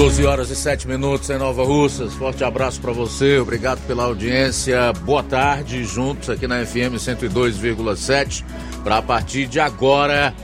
12 horas e 7 minutos em Nova Russas. Forte abraço para você, obrigado pela audiência. Boa tarde, juntos aqui na FM 102,7. Para a partir de agora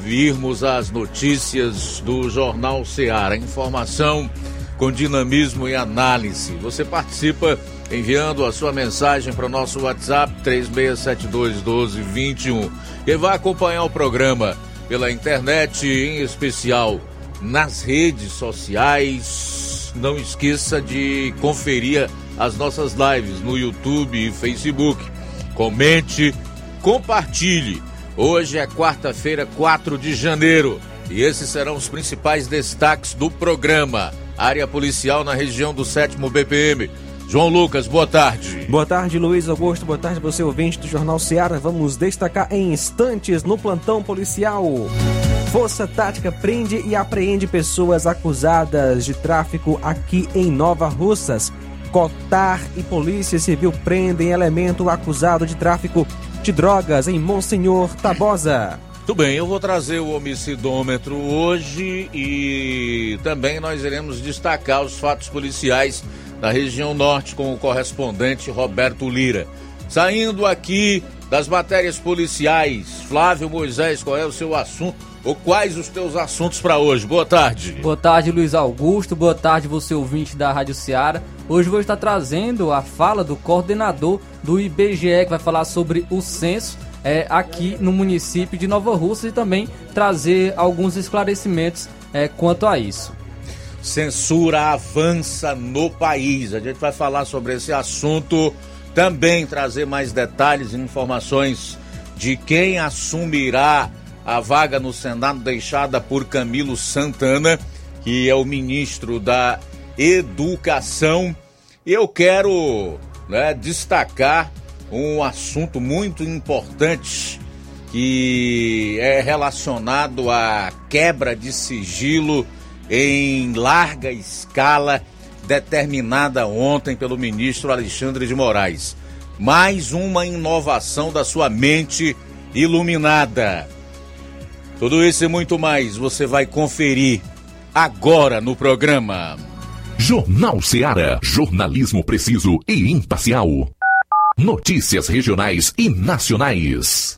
virmos as notícias do Jornal Ceará. Informação com dinamismo e análise. Você participa enviando a sua mensagem para o nosso WhatsApp 36721221. Quem vai acompanhar o programa pela internet, em especial nas redes sociais. Não esqueça de conferir as nossas lives no YouTube e Facebook. Comente, compartilhe. Hoje é quarta-feira, 4 de janeiro, e esses serão os principais destaques do programa. Área policial na região do 7 BPM. João Lucas, boa tarde. Boa tarde, Luiz Augusto. Boa tarde, você ouvinte do Jornal Seara. Vamos destacar em instantes no plantão policial. Força Tática prende e apreende pessoas acusadas de tráfico aqui em Nova Russas. Cotar e Polícia Civil prendem elemento acusado de tráfico de drogas em Monsenhor Tabosa. Tudo bem, eu vou trazer o homicidômetro hoje e também nós iremos destacar os fatos policiais da região norte com o correspondente Roberto Lira. Saindo aqui das matérias policiais, Flávio Moisés, qual é o seu assunto? Ou quais os teus assuntos para hoje? Boa tarde. Boa tarde, Luiz Augusto. Boa tarde, você ouvinte da Rádio Ceará. Hoje vou estar trazendo a fala do coordenador do IBGE, que vai falar sobre o censo é, aqui no município de Nova Rússia e também trazer alguns esclarecimentos é, quanto a isso. Censura avança no país. A gente vai falar sobre esse assunto, também trazer mais detalhes e informações de quem assumirá a vaga no Senado deixada por Camilo Santana, que é o ministro da Educação. Eu quero né, destacar um assunto muito importante que é relacionado à quebra de sigilo em larga escala determinada ontem pelo ministro Alexandre de Moraes. Mais uma inovação da sua mente iluminada. Tudo isso e muito mais você vai conferir agora no programa. Jornal Seara. Jornalismo preciso e imparcial. Notícias regionais e nacionais.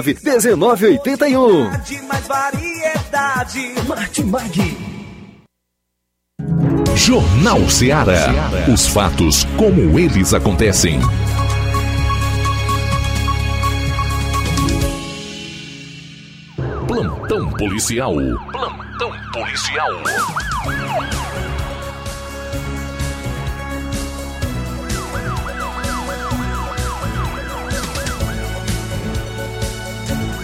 1981. De mais variedade. Martimag. Jornal Ceará. Os fatos como eles acontecem. Plantão policial. Plantão policial.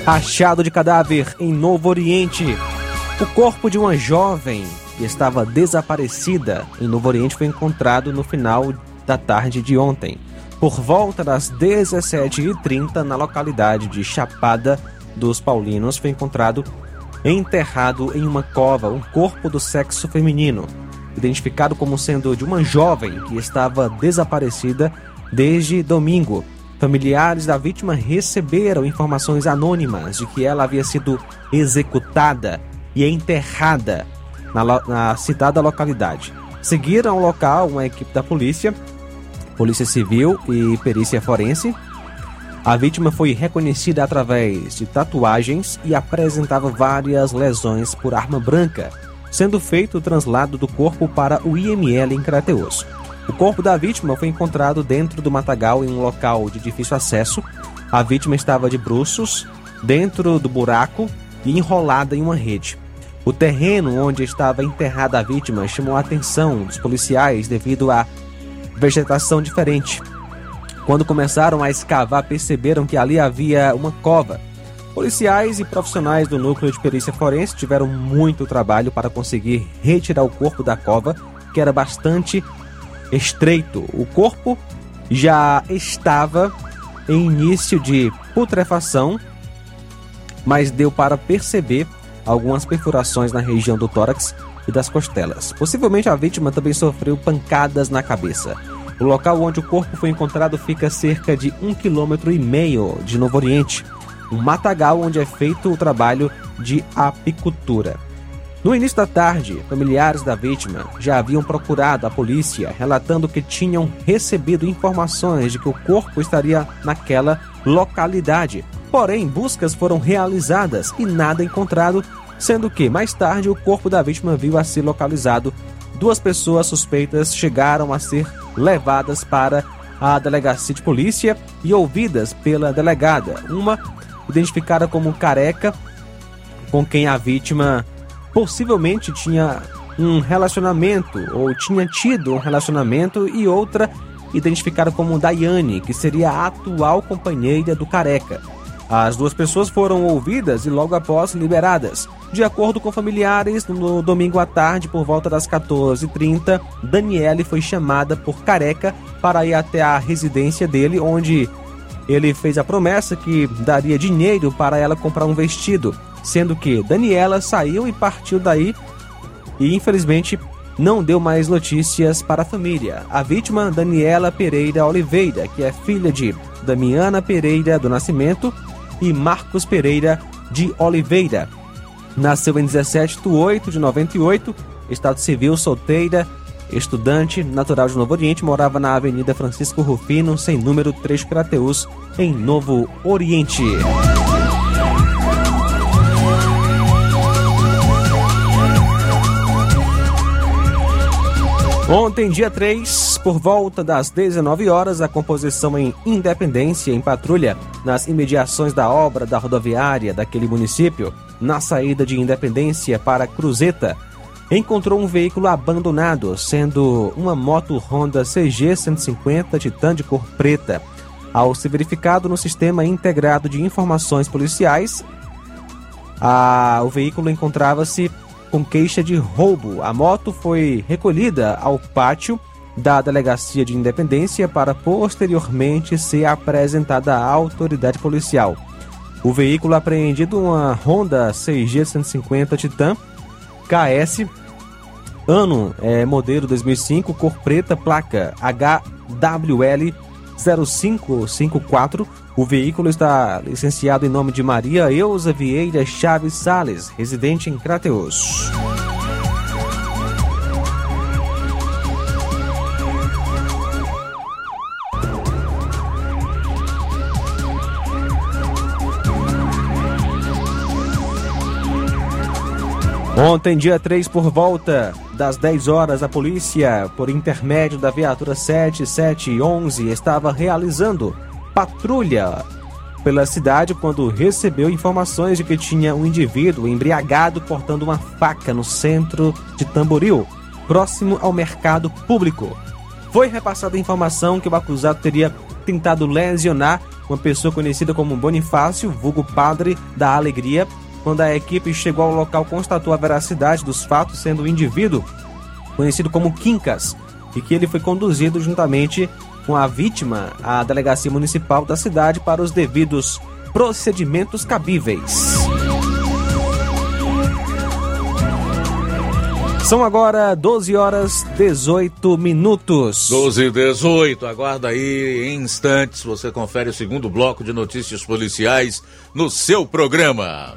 Achado de cadáver em Novo Oriente. O corpo de uma jovem que estava desaparecida em Novo Oriente foi encontrado no final da tarde de ontem. Por volta das 17h30, na localidade de Chapada dos Paulinos, foi encontrado enterrado em uma cova um corpo do sexo feminino, identificado como sendo de uma jovem que estava desaparecida desde domingo. Familiares da vítima receberam informações anônimas de que ela havia sido executada e enterrada na, na citada localidade. Seguiram ao local uma equipe da polícia, Polícia Civil e Perícia Forense. A vítima foi reconhecida através de tatuagens e apresentava várias lesões por arma branca, sendo feito o translado do corpo para o IML em Crateus. O corpo da vítima foi encontrado dentro do matagal em um local de difícil acesso. A vítima estava de bruços, dentro do buraco e enrolada em uma rede. O terreno onde estava enterrada a vítima chamou a atenção dos policiais devido à vegetação diferente. Quando começaram a escavar, perceberam que ali havia uma cova. Policiais e profissionais do núcleo de perícia forense tiveram muito trabalho para conseguir retirar o corpo da cova, que era bastante estreito. O corpo já estava em início de putrefação, mas deu para perceber algumas perfurações na região do tórax e das costelas. Possivelmente a vítima também sofreu pancadas na cabeça. O local onde o corpo foi encontrado fica a cerca de um quilômetro e meio de Novo Oriente, um matagal onde é feito o trabalho de apicultura. No início da tarde, familiares da vítima já haviam procurado a polícia, relatando que tinham recebido informações de que o corpo estaria naquela localidade. Porém, buscas foram realizadas e nada encontrado, sendo que mais tarde o corpo da vítima viu a ser localizado. Duas pessoas suspeitas chegaram a ser levadas para a delegacia de polícia e ouvidas pela delegada. Uma identificada como careca, com quem a vítima possivelmente tinha um relacionamento ou tinha tido um relacionamento e outra identificada como Daiane, que seria a atual companheira do careca. As duas pessoas foram ouvidas e logo após liberadas. De acordo com familiares, no domingo à tarde, por volta das 14h30, Daniele foi chamada por Careca para ir até a residência dele, onde ele fez a promessa que daria dinheiro para ela comprar um vestido, sendo que Daniela saiu e partiu daí e infelizmente não deu mais notícias para a família. A vítima, Daniela Pereira Oliveira, que é filha de Damiana Pereira do Nascimento e Marcos Pereira de Oliveira. Nasceu em 17 de 8 de 98, estado civil, solteira, estudante, natural de Novo Oriente, morava na Avenida Francisco Rufino, sem número 3 Crateus, em Novo Oriente. Ontem, dia 3, por volta das 19 horas, a composição em Independência em patrulha nas imediações da obra da rodoviária daquele município, na saída de Independência para Cruzeta, encontrou um veículo abandonado, sendo uma moto Honda CG 150 Titan de cor preta. Ao ser verificado no sistema integrado de informações policiais, a- o veículo encontrava-se com queixa de roubo. A moto foi recolhida ao pátio da Delegacia de Independência para posteriormente ser apresentada à autoridade policial. O veículo apreendido, uma Honda CG 150 Titan KS, ano é, modelo 2005, cor preta, placa HWL 0554. O veículo está licenciado em nome de Maria Eusa Vieira Chaves Sales, residente em Crateus. Ontem, dia 3, por volta das 10 horas, a polícia, por intermédio da viatura 7711, estava realizando patrulha pela cidade quando recebeu informações de que tinha um indivíduo embriagado portando uma faca no centro de Tamboril, próximo ao mercado público. Foi repassada a informação que o acusado teria tentado lesionar uma pessoa conhecida como Bonifácio, vulgo padre da Alegria. Quando a equipe chegou ao local, constatou a veracidade dos fatos, sendo o indivíduo conhecido como Quincas, e que ele foi conduzido juntamente com a vítima à delegacia municipal da cidade para os devidos procedimentos cabíveis. São agora 12 horas 18 minutos. 12 e 18, aguarda aí em instantes. Você confere o segundo bloco de notícias policiais no seu programa.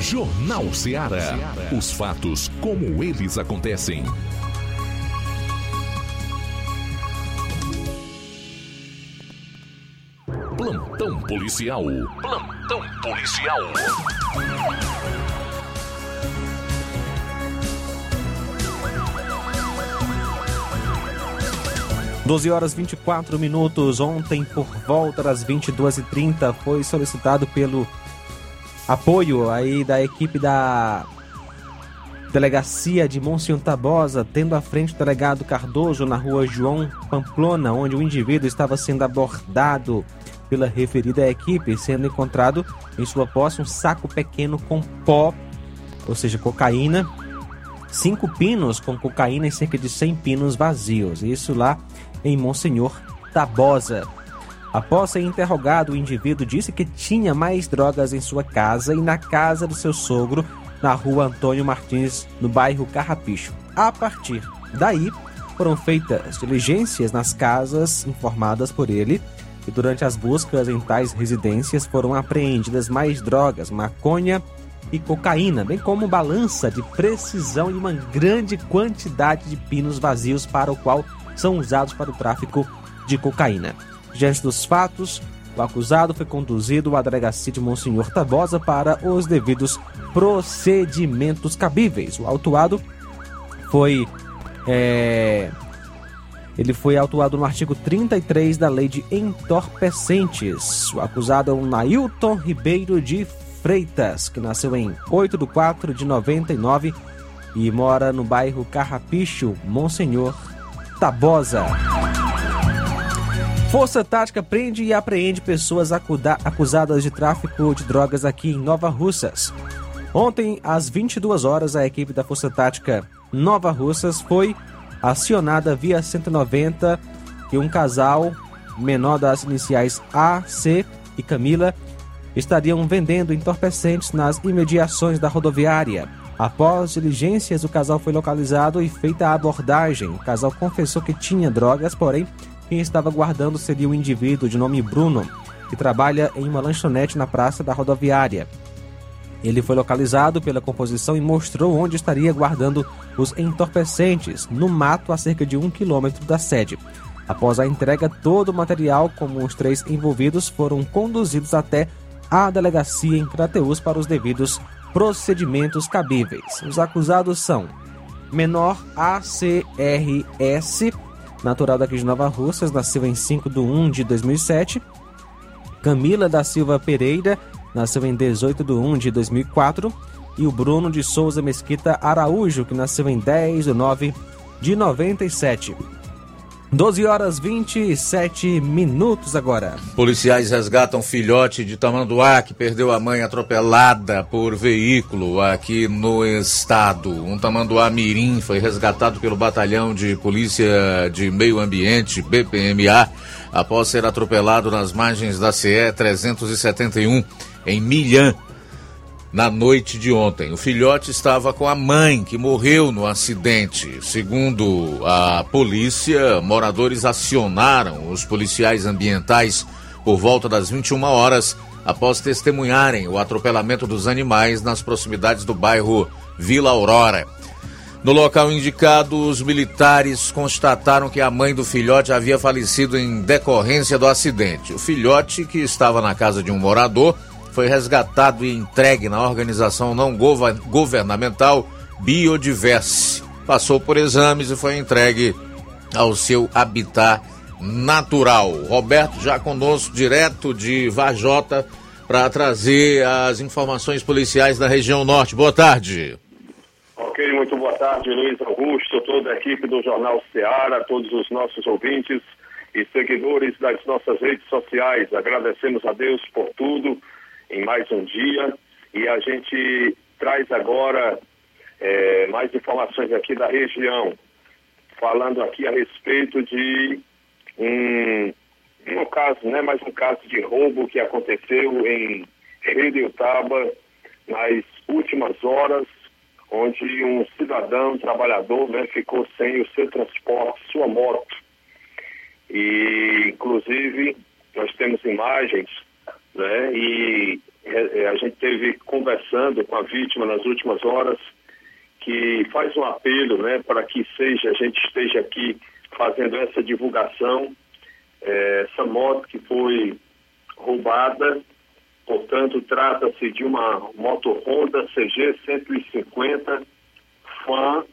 Jornal Ceará. Os fatos como eles acontecem. Plantão policial. Plantão policial. Doze horas 24 minutos. Ontem, por volta das 22h30, foi solicitado pelo apoio aí da equipe da Delegacia de Monsenhor Tabosa, tendo à frente o delegado Cardoso na rua João Pamplona, onde o indivíduo estava sendo abordado pela referida equipe, sendo encontrado em sua posse um saco pequeno com pó, ou seja, cocaína, cinco pinos com cocaína e cerca de 100 pinos vazios. Isso lá em Monsenhor Tabosa. Após ser interrogado, o indivíduo disse que tinha mais drogas em sua casa e na casa do seu sogro, na rua Antônio Martins, no bairro Carrapicho. A partir daí, foram feitas diligências nas casas informadas por ele e durante as buscas em tais residências foram apreendidas mais drogas, maconha e cocaína, bem como balança de precisão e uma grande quantidade de pinos vazios para o qual são usados para o tráfico de cocaína. Diante dos fatos, o acusado foi conduzido à delegacia de Monsenhor Tabosa para os devidos procedimentos cabíveis. O autuado foi. É, ele foi autuado no artigo 33 da Lei de Entorpecentes. O acusado é o Nailton Ribeiro de Freitas, que nasceu em 8 de 4 de 99 e mora no bairro Carrapicho, Monsenhor Tabosa. Força Tática prende e apreende pessoas acusadas de tráfico de drogas aqui em Nova Russas. Ontem, às 22 horas, a equipe da Força Tática Nova Russas foi acionada via 190 e um casal menor das iniciais A, C e Camila estariam vendendo entorpecentes nas imediações da rodoviária. Após diligências, o casal foi localizado e feita a abordagem. O casal confessou que tinha drogas, porém, quem estava guardando seria o indivíduo de nome Bruno, que trabalha em uma lanchonete na praça da rodoviária. Ele foi localizado pela composição e mostrou onde estaria guardando os entorpecentes, no mato a cerca de um quilômetro da sede. Após a entrega, todo o material, como os três envolvidos, foram conduzidos até a delegacia em Crateus para os devidos procedimentos cabíveis. Os acusados são menor ACRS, natural daqui de Nova Russas, nasceu em 5 de 1 de 2007. Camila da Silva Pereira, nasceu em 18 de 1 de 2004. E o Bruno de Souza Mesquita Araújo, que nasceu em 10 de 9 de 97. 12 horas 27 minutos agora. Policiais resgatam filhote de Tamanduá que perdeu a mãe atropelada por veículo aqui no estado. Um Tamanduá Mirim foi resgatado pelo Batalhão de Polícia de Meio Ambiente, BPMA, após ser atropelado nas margens da CE 371 em Milhã, na noite de ontem. O filhote estava com a mãe, que morreu no acidente. Segundo a polícia, moradores acionaram os policiais ambientais por volta das 21 horas após testemunharem o atropelamento dos animais nas proximidades do bairro Vila Aurora. No local indicado, os militares constataram que a mãe do filhote havia falecido em decorrência do acidente. O filhote, que estava na casa de um morador, foi resgatado e entregue na organização não governamental Biodiverse. Passou por exames e foi entregue ao seu habitat natural. Roberto já conosco, direto de Vajota, para trazer as informações policiais da região norte. Boa tarde. Ok, muito boa tarde, Luiz Augusto, toda a equipe do Jornal Ceará, todos os nossos ouvintes e seguidores das nossas redes sociais. Agradecemos a Deus por tudo em mais um dia e a gente traz agora é, mais informações aqui da região, falando aqui a respeito de um, um caso, né, mais um caso de roubo que aconteceu em Redutaba nas últimas horas, onde um cidadão, trabalhador, né, ficou sem o seu transporte, sua moto. E, inclusive, nós temos imagens né? E é, é, a gente teve conversando com a vítima nas últimas horas que faz um apelo, né, para que seja a gente esteja aqui fazendo essa divulgação. É, essa moto que foi roubada, portanto, trata-se de uma moto Honda CG 150 FAN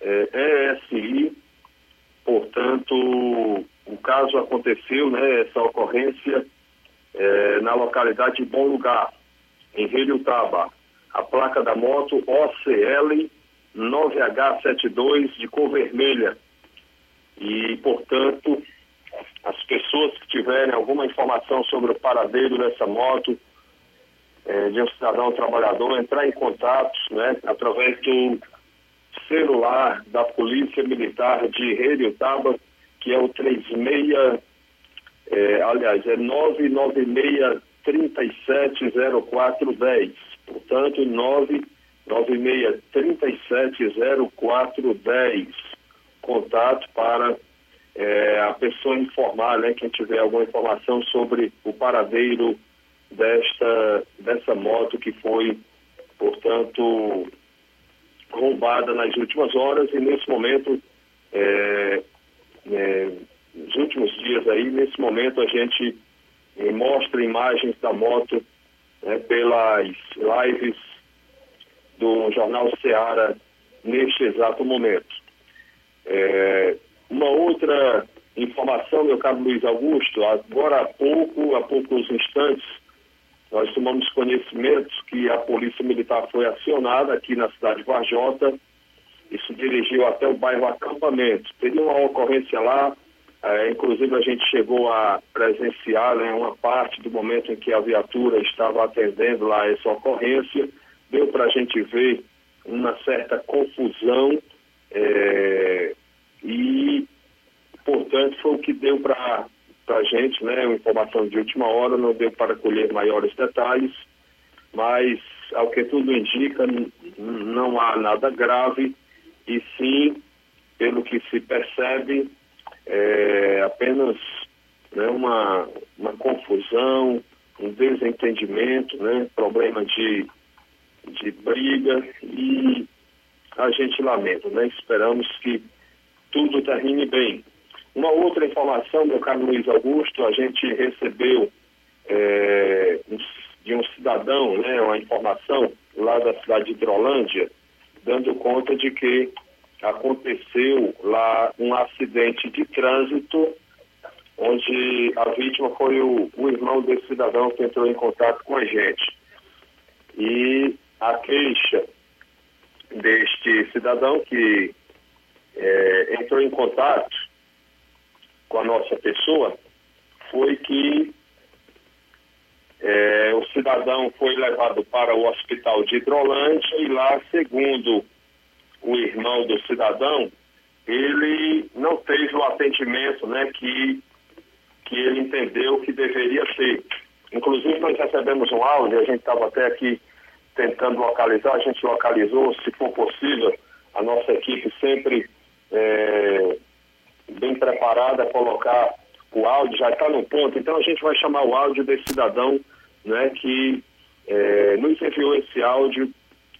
é, ESI. Portanto, o caso aconteceu, né, essa ocorrência é, na localidade de Bom Lugar, em Taba. A placa da moto OCL 9H72 de cor vermelha. E, portanto, as pessoas que tiverem alguma informação sobre o paradeiro dessa moto, é, de um cidadão trabalhador, entrar em contato né, através do celular da Polícia Militar de Taba, que é o 36 é, aliás, é 996370410. Portanto, 996370410. Contato para é, a pessoa informar, né, quem tiver alguma informação sobre o paradeiro desta, dessa moto que foi, portanto, roubada nas últimas horas e nesse momento é, é, nos últimos dias aí, nesse momento a gente eh, mostra imagens da moto né, pelas lives do Jornal Seara neste exato momento. É, uma outra informação, meu caro Luiz Augusto, agora há pouco, há poucos instantes, nós tomamos conhecimento que a Polícia Militar foi acionada aqui na cidade de Varjota e se dirigiu até o bairro Acampamento. Teria uma ocorrência lá, é, inclusive, a gente chegou a presenciar né, uma parte do momento em que a viatura estava atendendo lá essa ocorrência. Deu para a gente ver uma certa confusão é, e, portanto, foi o que deu para a gente, né, uma informação de última hora, não deu para colher maiores detalhes, mas, ao que tudo indica, não há nada grave, e sim, pelo que se percebe, é apenas né, uma, uma confusão, um desentendimento, né, problema de, de briga e a gente lamenta, né? Esperamos que tudo termine bem. Uma outra informação, meu caro Luiz Augusto, a gente recebeu é, de um cidadão, né, uma informação lá da cidade de Hidrolândia, dando conta de que aconteceu lá um acidente de trânsito, onde a vítima foi o, o irmão desse cidadão que entrou em contato com a gente. E a queixa deste cidadão que é, entrou em contato com a nossa pessoa foi que é, o cidadão foi levado para o hospital de Hidrolândia e lá, segundo o irmão do cidadão, ele não teve o atendimento né, que, que ele entendeu que deveria ter. Inclusive, nós recebemos um áudio, a gente estava até aqui tentando localizar, a gente localizou, se for possível, a nossa equipe sempre é, bem preparada a colocar o áudio, já está no ponto, então a gente vai chamar o áudio desse cidadão né, que é, nos enviou esse áudio,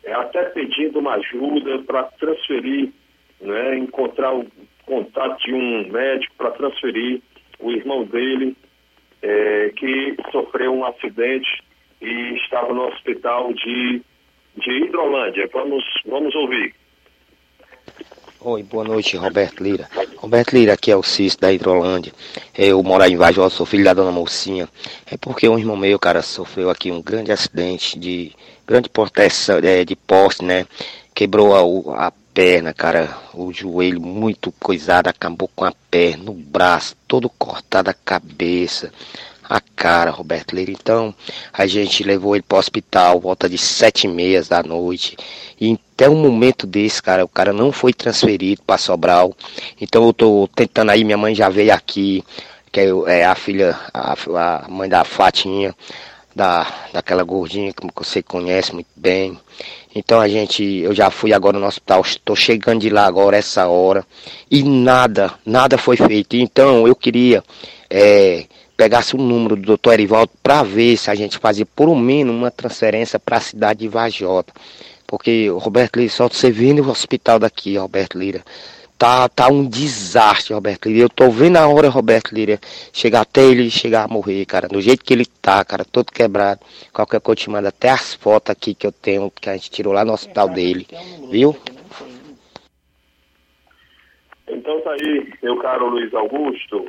até pedindo uma ajuda para transferir, né, encontrar o contato de um médico para transferir o irmão dele, é, que sofreu um acidente e estava no hospital de, de Hidrolândia. Vamos, vamos ouvir. Oi, boa noite, Roberto Lira. Roberto Lira, aqui é o Cício da Hidrolândia. Eu moro em Vajó, sou filho da dona Mocinha. É porque um irmão meu, cara, sofreu aqui um grande acidente de grande proteção, é, de poste, né? Quebrou a, a perna, cara, o joelho muito coisado, acabou com a perna, o braço todo cortado, a cabeça a cara, Roberto Leira. Então, a gente levou ele para o hospital, volta de sete e meia da noite. E até um momento desse, cara, o cara não foi transferido para Sobral. Então, eu tô tentando aí, minha mãe já veio aqui, que é, é a filha, a, a mãe da Fatinha, da, daquela gordinha que você conhece muito bem. Então a gente, eu já fui agora no hospital, estou chegando de lá agora essa hora e nada, nada foi feito. Então eu queria é, pegasse o número do doutor Erivaldo para ver se a gente fazia por um menos uma transferência para a cidade de Vajota. Porque, Roberto Lira, só você vindo no hospital daqui, Roberto Lira, tá, tá um desastre, Roberto Lira. Eu tô vendo a hora, Roberto Lira, chegar até ele chegar a morrer, cara. Do jeito que ele tá, cara, todo quebrado. Qualquer coisa te manda até as fotos aqui que eu tenho, que a gente tirou lá no hospital dele. Viu? Então tá aí, meu caro Luiz Augusto.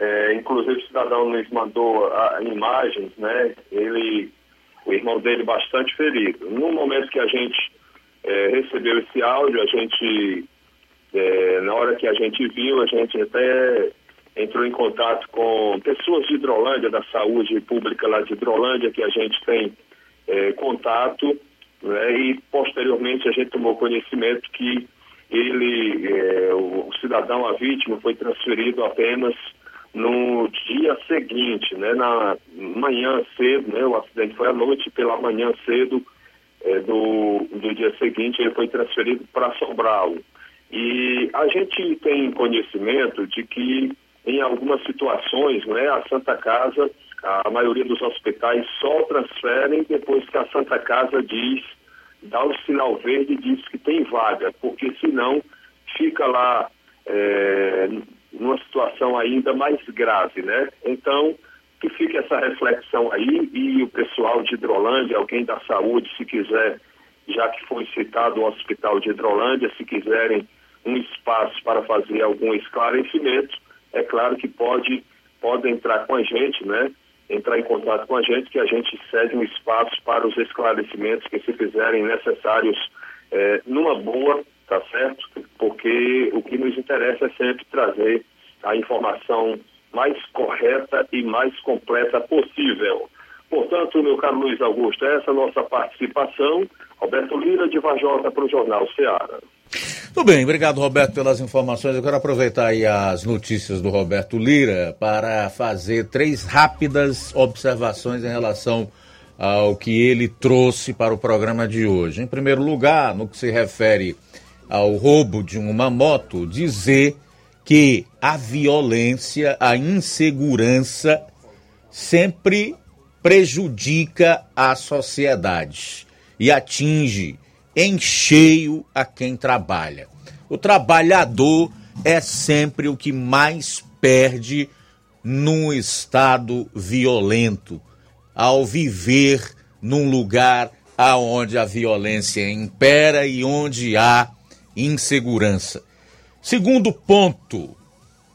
É, inclusive o cidadão nos mandou a, a imagens, né? Ele, o irmão dele bastante ferido. No momento que a gente é, recebeu esse áudio, a gente, é, na hora que a gente viu, a gente até entrou em contato com pessoas de Hidrolândia, da saúde pública lá de Hidrolândia, que a gente tem é, contato, né? E posteriormente a gente tomou conhecimento que ele, é, o, o cidadão, a vítima, foi transferido apenas no dia seguinte, né, na manhã cedo, né, o acidente foi à noite, pela manhã cedo é, do, do dia seguinte ele foi transferido para Sobral. E a gente tem conhecimento de que em algumas situações, né, a Santa Casa, a maioria dos hospitais só transferem depois que a Santa Casa diz, dá o sinal verde e diz que tem vaga, porque senão fica lá é, numa situação ainda mais grave, né? Então, que fique essa reflexão aí e o pessoal de Hidrolândia, alguém da saúde, se quiser, já que foi citado o Hospital de Hidrolândia, se quiserem um espaço para fazer algum esclarecimento, é claro que pode, pode entrar com a gente, né? Entrar em contato com a gente, que a gente cede um espaço para os esclarecimentos que se fizerem necessários é, numa boa tá certo? Porque o que nos interessa é sempre trazer a informação mais correta e mais completa possível. Portanto, meu caro Luiz Augusto, essa é a nossa participação. Roberto Lira, de Vajota, para o Jornal Ceará. Tudo bem, obrigado Roberto pelas informações. Eu quero aproveitar aí as notícias do Roberto Lira para fazer três rápidas observações em relação ao que ele trouxe para o programa de hoje. Em primeiro lugar, no que se refere ao roubo de uma moto, dizer que a violência, a insegurança sempre prejudica a sociedade e atinge em cheio a quem trabalha. O trabalhador é sempre o que mais perde num estado violento, ao viver num lugar aonde a violência impera e onde há insegurança. Segundo ponto,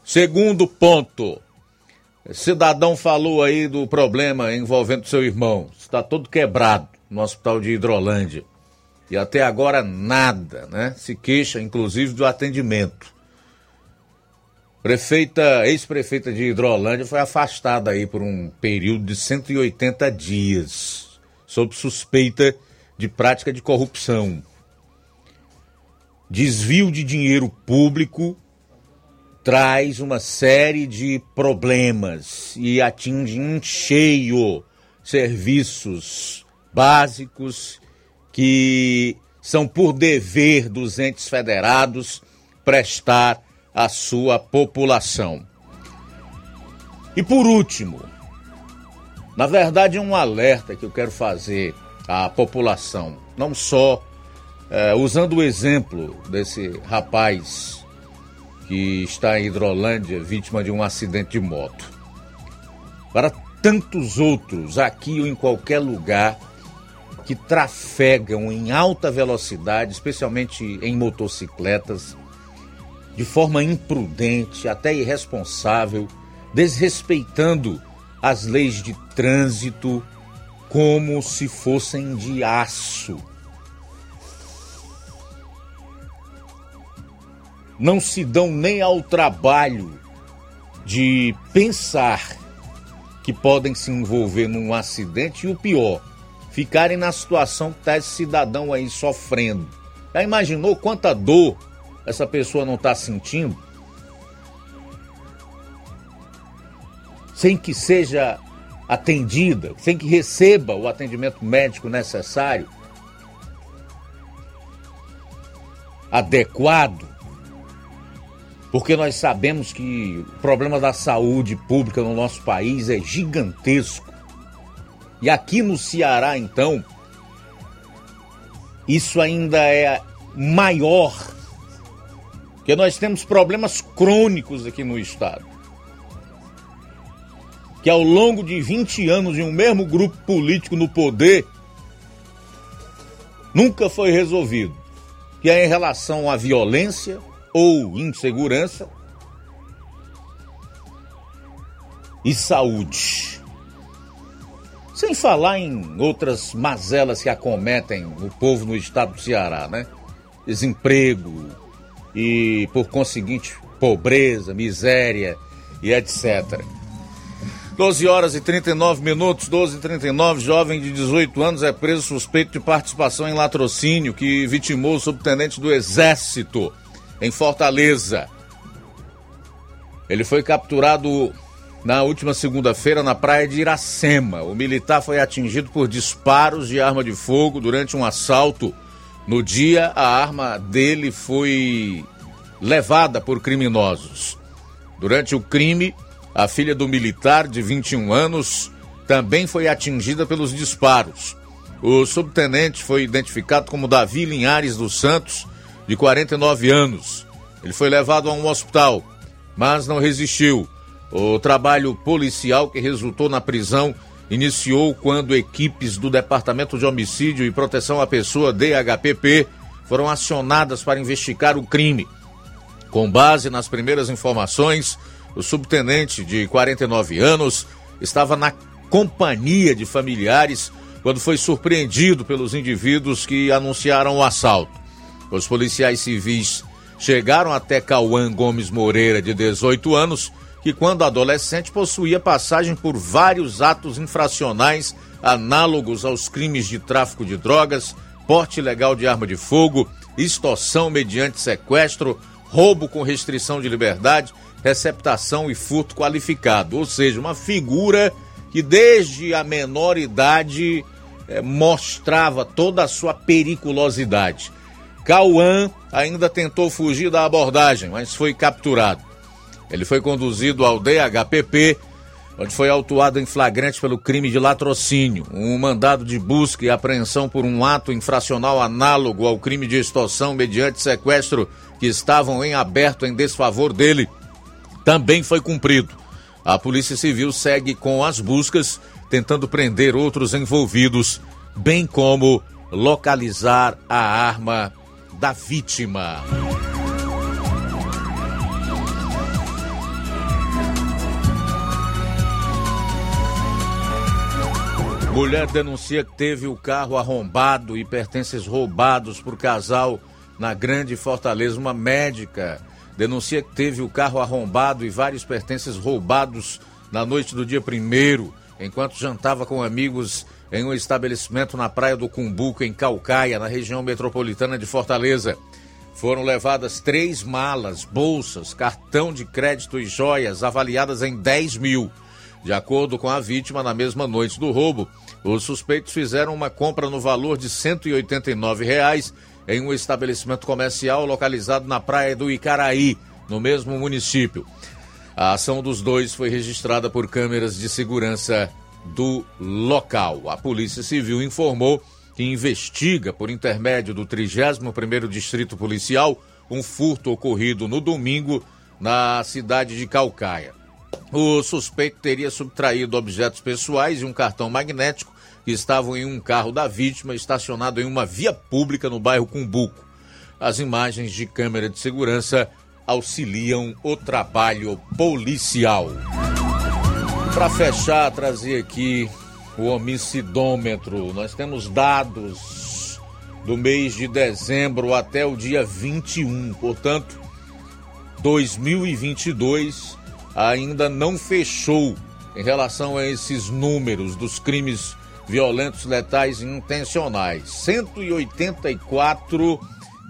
segundo ponto, cidadão falou aí do problema envolvendo seu irmão, está todo quebrado no hospital de Hidrolândia. E até agora nada, né? Se queixa, inclusive, do atendimento. Prefeita, ex-prefeita de Hidrolândia foi afastada aí por um período de 180 dias, sob suspeita de prática de corrupção. Desvio de dinheiro público traz uma série de problemas e atinge em cheio serviços básicos que são por dever dos entes federados prestar à sua população. E por último, na verdade, um alerta que eu quero fazer à população, não só é, usando o exemplo desse rapaz que está em Hidrolândia, vítima de um acidente de moto, para tantos outros aqui ou em qualquer lugar que trafegam em alta velocidade, especialmente em motocicletas, de forma imprudente, até irresponsável, desrespeitando as leis de trânsito como se fossem de aço. Não se dão nem ao trabalho de pensar que podem se envolver num acidente e o pior, ficarem na situação que está esse cidadão aí sofrendo. Já imaginou quanta dor essa pessoa não está sentindo? Sem que seja atendida, sem que receba o atendimento médico necessário, adequado, porque nós sabemos que o problema da saúde pública no nosso país é gigantesco. E aqui no Ceará, então, isso ainda é maior, porque nós temos problemas crônicos aqui no estado. Que ao longo de 20 anos de um mesmo grupo político no poder, nunca foi resolvido. Que é em relação à violência ou insegurança e saúde. Sem falar em outras mazelas que acometem o povo no estado do Ceará, né? Desemprego e, por conseguinte, pobreza, miséria e etc. 12 horas e 39 minutos, 12 e 39, jovem de 18 anos é preso suspeito de participação em latrocínio que vitimou o subtenente do Exército em Fortaleza. Ele foi capturado na última segunda-feira na praia de Iracema. O militar foi atingido por disparos de arma de fogo durante um assalto. No dia, a arma dele foi levada por criminosos. Durante o crime, a filha do militar, de 21 anos, também foi atingida pelos disparos. O subtenente foi identificado como Davi Linhares dos Santos, de 49 anos. Ele foi levado a um hospital, mas não resistiu o trabalho policial que resultou na prisão iniciou quando equipes do Departamento de Homicídio e Proteção à Pessoa, DHPP, foram acionadas para investigar o crime. Com base nas primeiras informações, o subtenente de 49 anos estava na companhia de familiares quando foi surpreendido pelos indivíduos que anunciaram o assalto. Os policiais civis chegaram até Cauã Gomes Moreira, de 18 anos, que, quando adolescente, possuía passagem por vários atos infracionais análogos aos crimes de tráfico de drogas, porte ilegal de arma de fogo, extorsão mediante sequestro, roubo com restrição de liberdade, receptação e furto qualificado, ou seja, uma figura que desde a menor idade eh, mostrava toda a sua periculosidade. Cauã ainda tentou fugir da abordagem, mas foi capturado. Ele foi conduzido ao DHPP, onde foi autuado em flagrante pelo crime de latrocínio, um mandado de busca e apreensão por um ato infracional análogo ao crime de extorsão mediante sequestro que estavam em aberto em desfavor dele, também foi cumprido. A Polícia Civil segue com as buscas, tentando prender outros envolvidos, bem como localizar a arma da vítima. Mulher denuncia que teve o carro arrombado e pertences roubados por casal na Grande Fortaleza. Uma médica denuncia que teve o carro arrombado e vários pertences roubados na noite do dia primeiro, enquanto jantava com amigos em um estabelecimento na Praia do Cumbuco, em Calcaia, na região metropolitana de Fortaleza. Foram levadas três malas, bolsas, cartão de crédito e joias avaliadas em 10 mil. De acordo com a vítima, na mesma noite do roubo, os suspeitos fizeram uma compra no valor de 189 reais em um estabelecimento comercial localizado na praia do Icaraí, no mesmo município. A ação dos dois foi registrada por câmeras de segurança do local. A Polícia Civil informou que investiga, por intermédio do 31º Distrito Policial, um furto ocorrido no domingo na cidade de Calcaia. O suspeito teria subtraído objetos pessoais e um cartão magnético que estavam em um carro da vítima estacionado em uma via pública no bairro Cumbuco. As imagens de câmera de segurança auxiliam o trabalho policial. Para fechar, trazer aqui o homicidômetro. Nós temos dados do mês de dezembro até o dia 21, portanto, 2022 ainda não fechou em relação a esses números dos crimes violentos, letais e intencionais. 184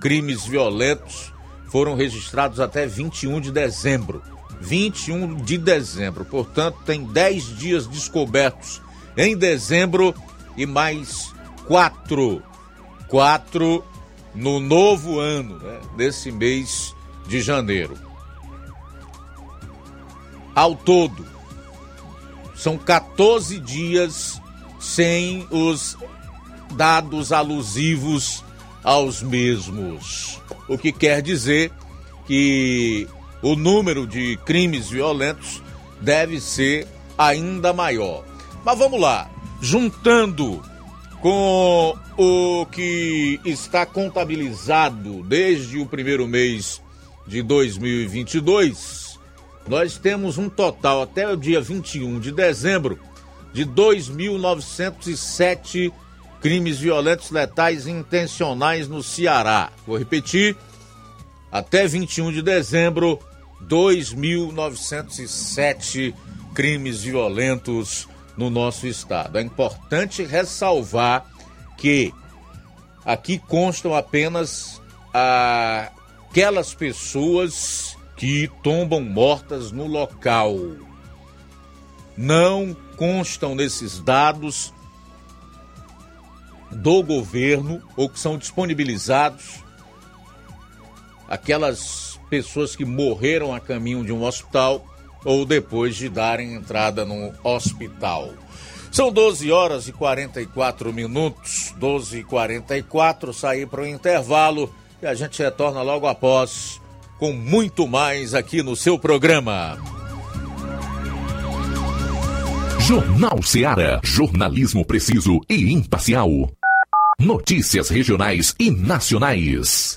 crimes violentos foram registrados até 21 de dezembro. 21 de dezembro, portanto, tem 10 dias descobertos em dezembro e mais 4. 4 no novo ano, né, desse mês de janeiro. Ao todo, são 14 dias sem os dados alusivos aos mesmos. O que quer dizer que o número de crimes violentos deve ser ainda maior. Mas vamos lá, juntando com o que está contabilizado desde o primeiro mês de 2022, nós temos um total até o dia 21 de dezembro de 2.907 crimes violentos, letais intencionais no Ceará. Vou repetir, até 21 de dezembro, 2.907 crimes violentos no nosso estado. É importante ressalvar que aqui constam apenas aquelas pessoas que tombam mortas no local. Não constam nesses dados do governo ou que são disponibilizados aquelas pessoas que morreram a caminho de um hospital ou depois de darem entrada no hospital. São 12 horas e 44 minutos, 12 e 44, sair para o intervalo e a gente retorna logo após com muito mais aqui no seu programa. Jornal Seara. Jornalismo preciso e imparcial. Notícias regionais e nacionais.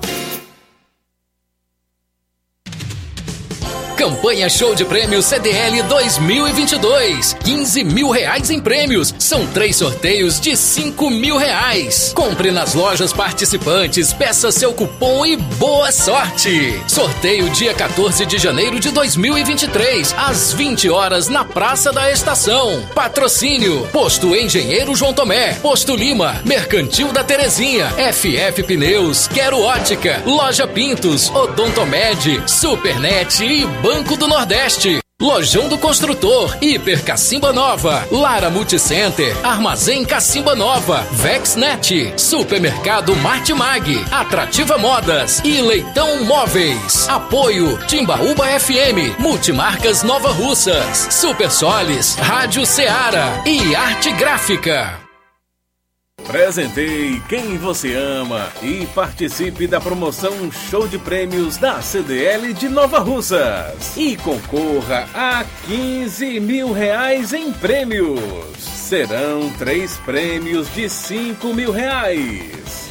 Campanha Show de Prêmios CDL 2022. 15 mil reais em prêmios. São três sorteios de 5 mil reais. Compre nas lojas participantes, peça seu cupom e boa sorte. Sorteio dia 14 de janeiro de 2023, às 20 horas na Praça da Estação. Patrocínio: Posto Engenheiro João Tomé, Posto Lima, Mercantil da Terezinha, FF Pneus, Quero Ótica, Loja Pintos, Odontomed, Supernet e Banco do Nordeste. Lojão do Construtor, Hiper Cacimba Nova, Lara Multicenter, Armazém Cacimba Nova, Vexnet, Supermercado Martimag, Atrativa Modas e Leitão Móveis. Apoio Timbaúba FM, Multimarcas Nova Russas, Super Solis, Rádio Ceará e Arte Gráfica. Presenteie quem você ama e participe da promoção Show de Prêmios da CDL de Nova Russas. E concorra a 15 mil reais em prêmios. Serão três prêmios de 5 mil reais.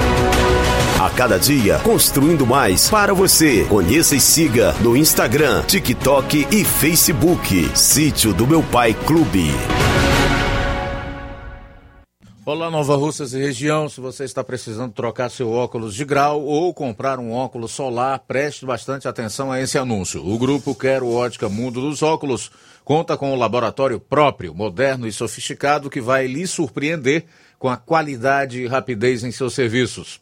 A cada dia, construindo mais para você. Conheça e siga no Instagram, TikTok e Facebook. Sítio do Meu Pai Clube. Olá, Nova Russas e região. Se você está precisando trocar seu óculos de grau ou comprar um óculos solar, preste bastante atenção a esse anúncio. O grupo Quero Ótica Mundo dos Óculos conta com um laboratório próprio, moderno e sofisticado que vai lhe surpreender com a qualidade e rapidez em seus serviços.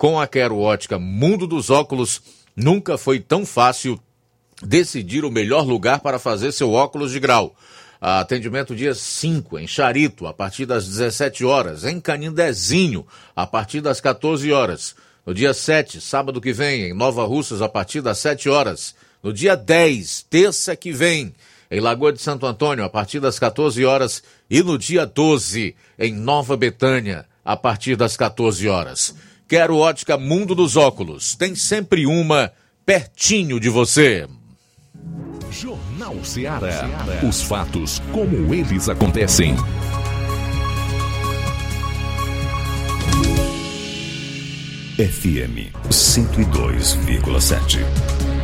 Com a Quero Ótica Mundo dos Óculos, nunca foi tão fácil decidir o melhor lugar para fazer seu óculos de grau. Atendimento dia 5, em Charito, a partir das 17 horas. Em Canindezinho, a partir das 14 horas. No dia 7, sábado que vem, em Nova Russas, a partir das 7 horas. No dia 10, terça que vem, em Lagoa de Santo Antônio, a partir das 14 horas. E no dia 12, em Nova Betânia, a partir das 14 horas. Quero ótica Mundo dos Óculos. Tem sempre uma pertinho de você. Jornal Ceará. Os fatos como eles acontecem. FM 102,7.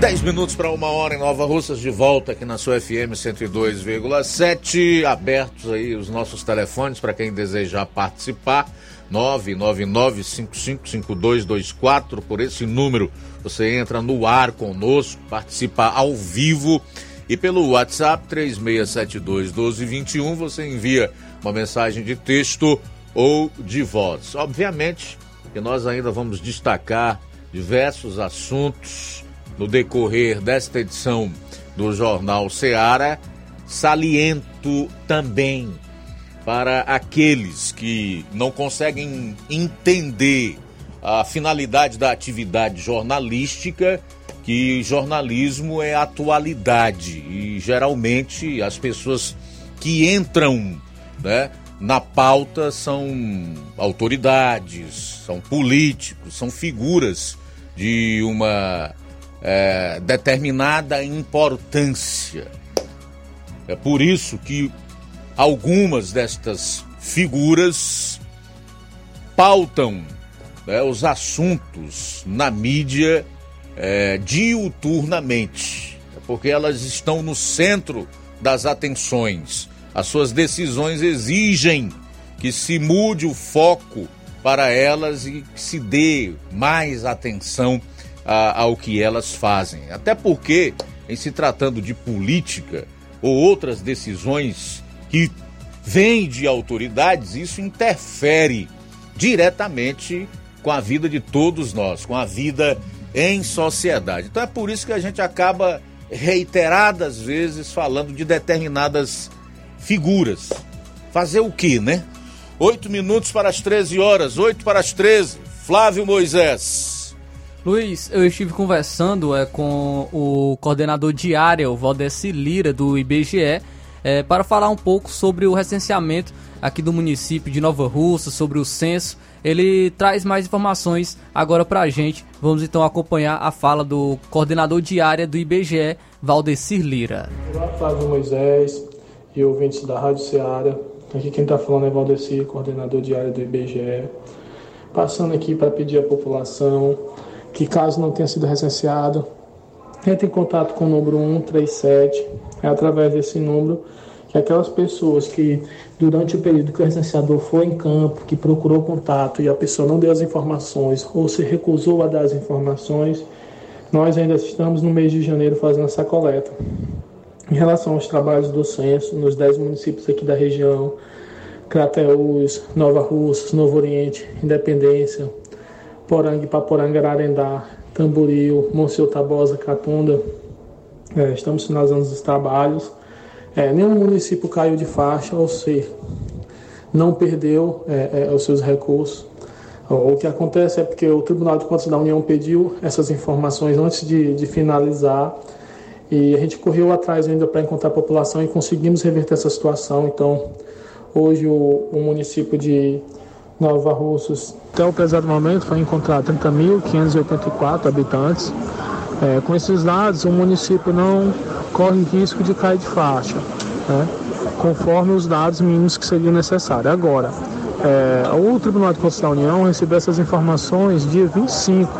10 minutos para uma hora em Nova Russas, de volta aqui na sua FM 102,7. Abertos aí os nossos telefones para quem desejar participar. 999-555224. Por esse número você entra no ar conosco, participa ao vivo. E pelo WhatsApp 36721221 você envia uma mensagem de texto ou de voz. Obviamente que nós ainda vamos destacar diversos assuntos no decorrer desta edição do Jornal Seara. Saliento também para aqueles que não conseguem entender a finalidade da atividade jornalística, que jornalismo é atualidade e geralmente as pessoas que entram né, na pauta são autoridades, são políticos, são figuras de uma é, determinada importância. É por isso que algumas destas figuras pautam né, os assuntos na mídia é, diuturnamente, porque elas estão no centro das atenções. As suas decisões exigem que se mude o foco para elas e que se dê mais atenção a, ao que elas fazem. Até porque, em se tratando de política ou outras decisões que vêm de autoridades, isso interfere diretamente com a vida de todos nós, com a vida em sociedade. Então é por isso que a gente acaba reiteradas vezes falando de determinadas figuras. Fazer o que, né? Oito minutos para as 13 horas, oito para as 13. Flávio Moisés. Luiz, eu estive conversando é, com o coordenador de área, o Valdeci Lira, do IBGE, é, para falar um pouco sobre o recenseamento aqui do município de Nova Russa, sobre o censo. Ele traz mais informações agora para a gente. Vamos então acompanhar a fala do coordenador de área do IBGE, Valdecir Lira. Olá, Flávio Moisés e ouvintes da Rádio Ceará. Aqui quem está falando é Valdecir, coordenador de área do IBGE. Passando aqui para pedir à população que, caso não tenha sido recenseado, entre em contato com o número 137. É através desse número que aquelas pessoas que, durante o período que o recenseador foi em campo, que procurou contato e a pessoa não deu as informações ou se recusou a dar as informações, nós ainda estamos no mês de janeiro fazendo essa coleta. Em relação aos trabalhos do censo, nos 10 municípios aqui da região, Crateús, Nova Russas, Novo Oriente, Independência, Poranga, Paporanga, Ararendá, Tamboril, Monsenhor Tabosa, Catunda, é, estamos finalizando os trabalhos. É, nenhum município caiu de faixa, ou seja, não perdeu é, é, os seus recursos. O que acontece é porque o Tribunal de Contas da União pediu essas informações antes de, de finalizar e a gente correu atrás ainda para encontrar a população e conseguimos reverter essa situação. Então, hoje o, o município de Nova Russos, até o pesado momento, foi encontrar 30.584 habitantes. É, com esses dados, o município não corre risco de cair de faixa, né, conforme os dados mínimos que seriam necessários. Agora, é, o Tribunal de Contas da União recebeu essas informações dia 25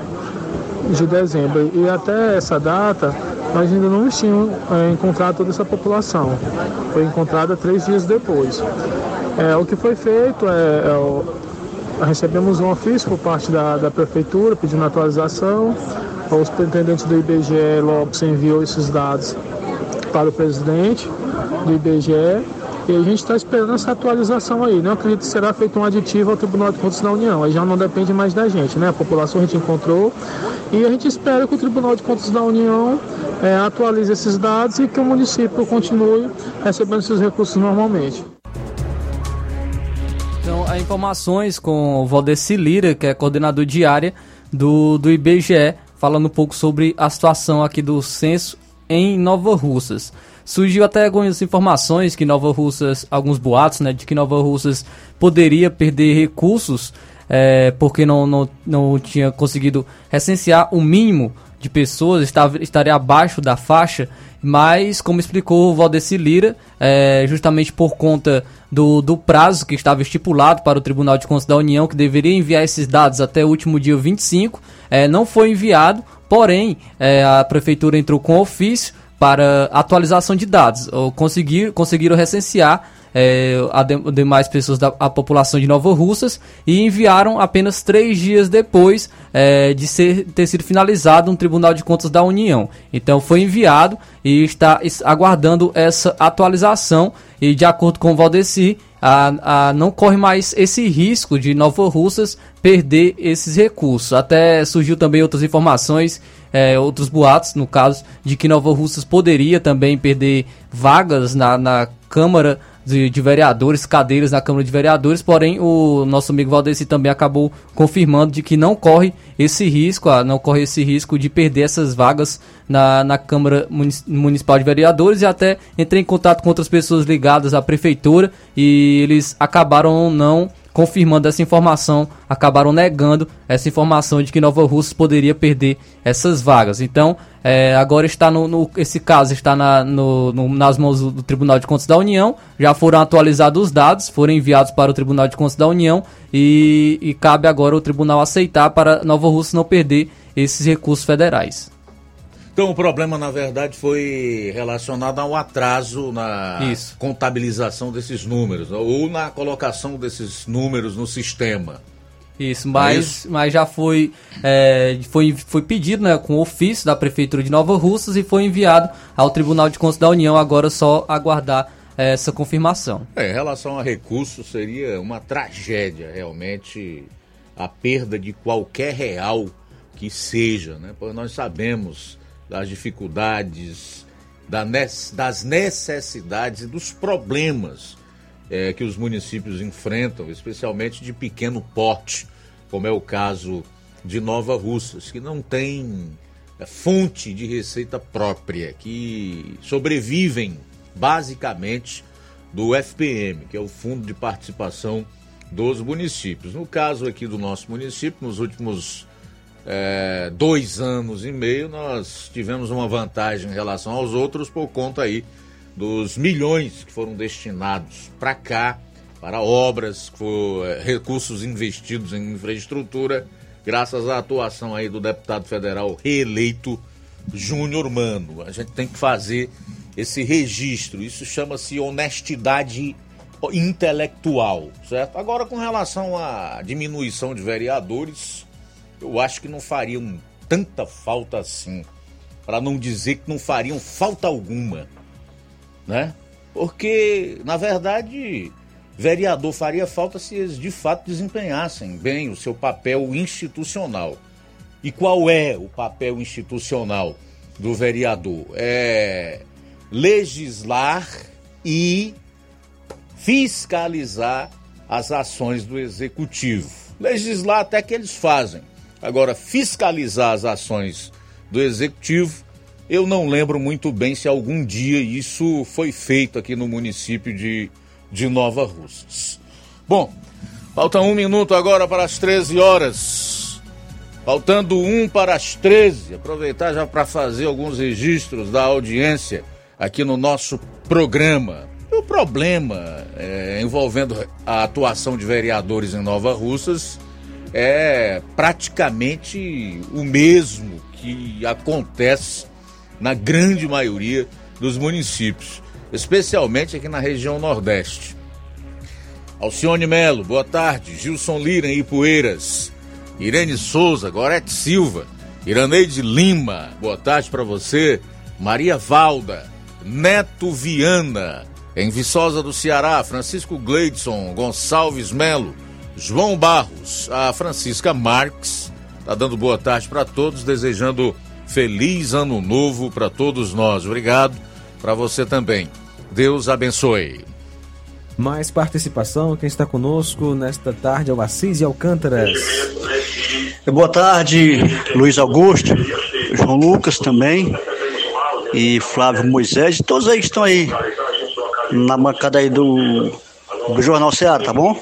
de dezembro e até essa data nós ainda não tínhamos é, encontrado toda essa população. Foi encontrada três dias depois. É, o que foi feito é, é recebemos um ofício por parte da, da prefeitura pedindo atualização. O superintendente do IBGE, Lopes, enviou esses dados para o presidente do IBGE e a gente está esperando essa atualização aí. Não acredito que será feito um aditivo ao Tribunal de Contas da União. Aí já não depende mais da gente, né? A população a gente encontrou e a gente espera que o Tribunal de Contas da União é, atualize esses dados e que o município continue recebendo esses recursos normalmente. Informações com o Valdeci Lira, que é coordenador de área do, do IBGE, falando um pouco sobre a situação aqui do censo em Nova Russas. Surgiu até algumas informações que Nova Russas, alguns boatos, né, de que Nova Russas poderia perder recursos é, porque não, não, não tinha conseguido recensear o mínimo de pessoas estava, estaria abaixo da faixa, mas como explicou o Valdeci Lira, é, justamente por conta do, do prazo que estava estipulado para o Tribunal de Contas da União, que deveria enviar esses dados até o último dia 25, é, não foi enviado, porém é, a Prefeitura entrou com ofício para atualização de dados, ou conseguir, conseguiram recensear é, a de, demais pessoas da a população de Nova Russas e enviaram apenas três dias depois é, de ser, ter sido finalizado um Tribunal de Contas da União. Então foi enviado e está aguardando essa atualização e de acordo com o Valdeci, a, a, não corre mais esse risco de Nova Russas perder esses recursos. Até surgiu também outras informações, é, outros boatos, no caso, de que Nova Russas poderia também perder vagas na, na Câmara de, de, vereadores, cadeiras na Câmara de Vereadores, porém o nosso amigo Valdeci também acabou confirmando de que não corre esse risco, ah, não corre esse risco de perder essas vagas na, na Câmara Municipal de Vereadores e até entrei em contato com outras pessoas ligadas à Prefeitura e eles acabaram não confirmando essa informação, acabaram negando essa informação de que Nova Russa poderia perder essas vagas. Então, é, agora está no, no, esse caso está na, no, no, nas mãos do Tribunal de Contas da União. Já foram atualizados os dados, foram enviados para o Tribunal de Contas da União e, e cabe agora o Tribunal aceitar para Nova Russa não perder esses recursos federais. Então o problema, na verdade, foi relacionado ao atraso na Isso. contabilização desses números, ou na colocação desses números no sistema. Isso, mas, é isso? mas já foi, é, foi, foi pedido né, com ofício da Prefeitura de Nova Russas e foi enviado ao Tribunal de Contas da União, agora é só aguardar essa confirmação. É, em relação a recursos, seria uma tragédia realmente a perda de qualquer real que seja, né? Pois nós sabemos das dificuldades, das necessidades e dos problemas é, que os municípios enfrentam, especialmente de pequeno porte, como é o caso de Nova Russas, que não tem é, fonte de receita própria, que sobrevivem basicamente do FPM, que é o Fundo de Participação dos Municípios. No caso aqui do nosso município, nos últimos é, dois anos e meio, nós tivemos uma vantagem em relação aos outros por conta aí dos milhões que foram destinados para cá, para obras, for, é, recursos investidos em infraestrutura, graças à atuação aí do deputado federal reeleito Júnior Mano. A gente tem que fazer esse registro, isso chama-se honestidade intelectual, certo? Agora, com relação à diminuição de vereadores, eu acho que não fariam tanta falta assim. Para não dizer que não fariam falta alguma. Né? Porque, na verdade, vereador faria falta se eles de fato desempenhassem bem o seu papel institucional. E qual é o papel institucional do vereador? É legislar e fiscalizar as ações do executivo. Legislar até que eles fazem Agora, fiscalizar as ações do executivo, eu não lembro muito bem se algum dia isso foi feito aqui no município de, de Nova Russas. Bom, falta um minuto agora para as 13 horas. Faltando um para as 13. Aproveitar já para fazer alguns registros da audiência aqui no nosso programa. O problema é, envolvendo a atuação de vereadores em Nova Russas é praticamente o mesmo que acontece na grande maioria dos municípios, especialmente aqui na região Nordeste. Alcione Melo, boa tarde. Gilson Lira em Ipueiras. Irene Souza, Gorete Silva. Iraneide Lima, boa tarde para você. Maria Valda, Neto Viana, em Viçosa do Ceará. Francisco Gleidson Gonçalves Melo. João Barros, a Francisca Marques, tá dando boa tarde para todos, desejando feliz ano novo para todos nós. Obrigado para você também. Deus abençoe. Mais participação, quem está conosco nesta tarde é o Assis e Alcântaras. Boa tarde, Luiz Augusto, João Lucas também, e Flávio Moisés, e todos aí que estão aí na bancada aí do, do Jornal Ceará, tá bom?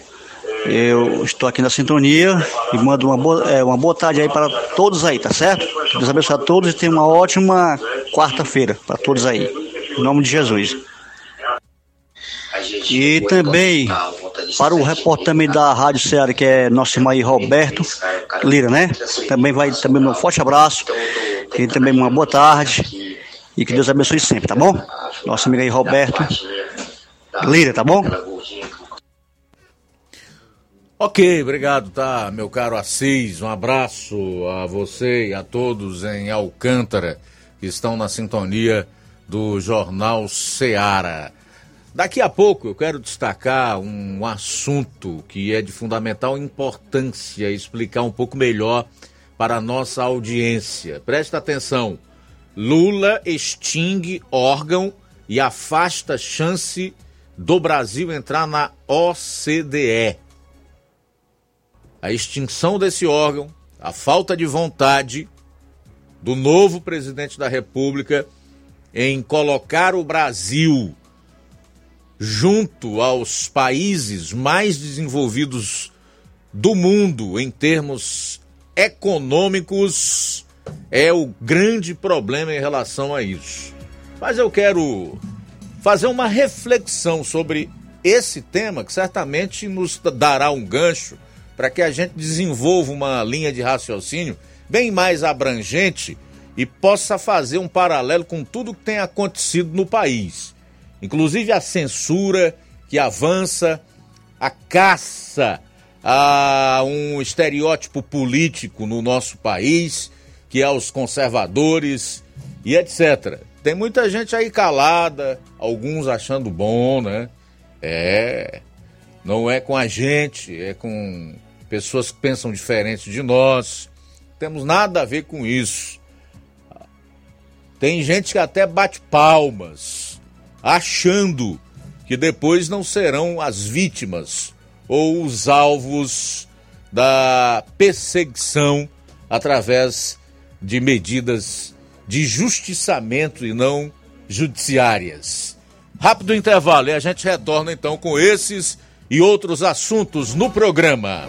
Eu estou aqui na sintonia e mando uma boa, é, uma boa tarde aí para todos aí, tá certo? Deus abençoe a todos e tenha uma ótima quarta-feira para todos aí. Em nome de Jesus. E também para o repórter também da Rádio Ceará, que é nosso irmão aí, Roberto Lira, né? Também vai também um forte abraço e também uma boa tarde e que Deus abençoe sempre, tá bom? Nosso amigo aí, Roberto Lira, tá bom? Ok, obrigado, tá, meu caro Assis. Um abraço a você e a todos em Alcântara que estão na sintonia do Jornal Seara. Daqui a pouco eu quero destacar um assunto que é de fundamental importância explicar um pouco melhor para a nossa audiência. Presta atenção. Lula extingue órgão e afasta chance do Brasil entrar na OCDE. A extinção desse órgão, a falta de vontade do novo presidente da República em colocar o Brasil junto aos países mais desenvolvidos do mundo em termos econômicos é o grande problema em relação a isso. Mas eu quero fazer uma reflexão sobre esse tema que certamente nos dará um gancho para que a gente desenvolva uma linha de raciocínio bem mais abrangente e possa fazer um paralelo com tudo que tem acontecido no país inclusive a censura que avança, a caça a um estereótipo político no nosso país, que é os conservadores e etc. Tem muita gente aí calada, alguns achando bom, né? É, não é com a gente, é com pessoas que pensam diferente de nós. Não temos nada a ver com isso. Tem gente que até bate palmas achando que depois não serão as vítimas ou os alvos da perseguição através de medidas de justiçamento e não judiciárias. Rápido intervalo e a gente retorna então com esses e outros assuntos no programa.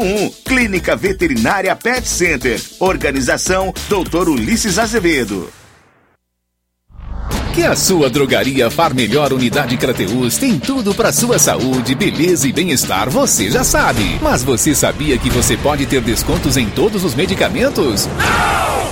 981658401. Clínica Veterinária Pet Center. Organização Dr. Ulisses Azevedo. Que a sua drogaria Far Melhor Unidade Crateus tem tudo para sua saúde, beleza e bem-estar, você já sabe. Mas você sabia que você pode ter descontos em todos os medicamentos?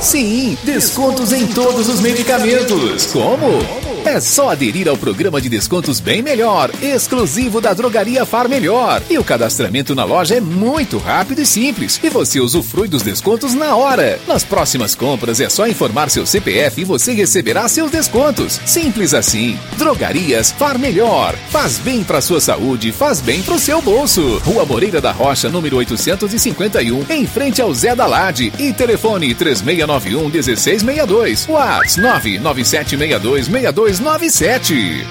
Sim, descontos em todos os medicamentos. Como? É só aderir ao programa de descontos Bem Melhor, exclusivo da Drogaria Far Melhor. E o cadastramento na loja é muito rápido e simples. E você usufrui dos descontos na hora. Nas próximas compras é só informar seu CPF e você receberá seus descontos. Simples assim. Drogarias Far Melhor. Faz bem para sua saúde, faz bem pro seu bolso. Rua Moreira da Rocha, número 851, em frente ao Zé da Lade. E telefone 3691 1662. WhatsApp 99762 6297.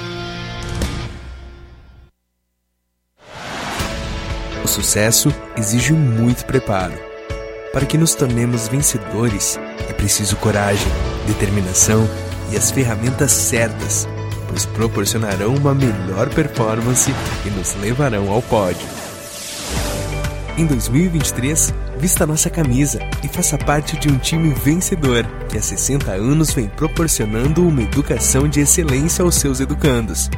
O sucesso exige muito preparo. Para que nos tornemos vencedores, é preciso coragem, determinação e as ferramentas certas. pois proporcionarão uma melhor performance e nos levarão ao pódio. Em 2023, vista nossa camisa e faça parte de um time vencedor que há 60 anos vem proporcionando uma educação de excelência aos seus educandos.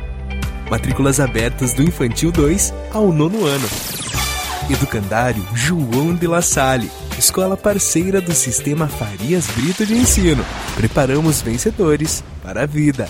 Matrículas abertas do Infantil 2 ao nono ano. Educandário João de La Salle, escola parceira do Sistema Farias Brito de Ensino. Preparamos vencedores para a vida.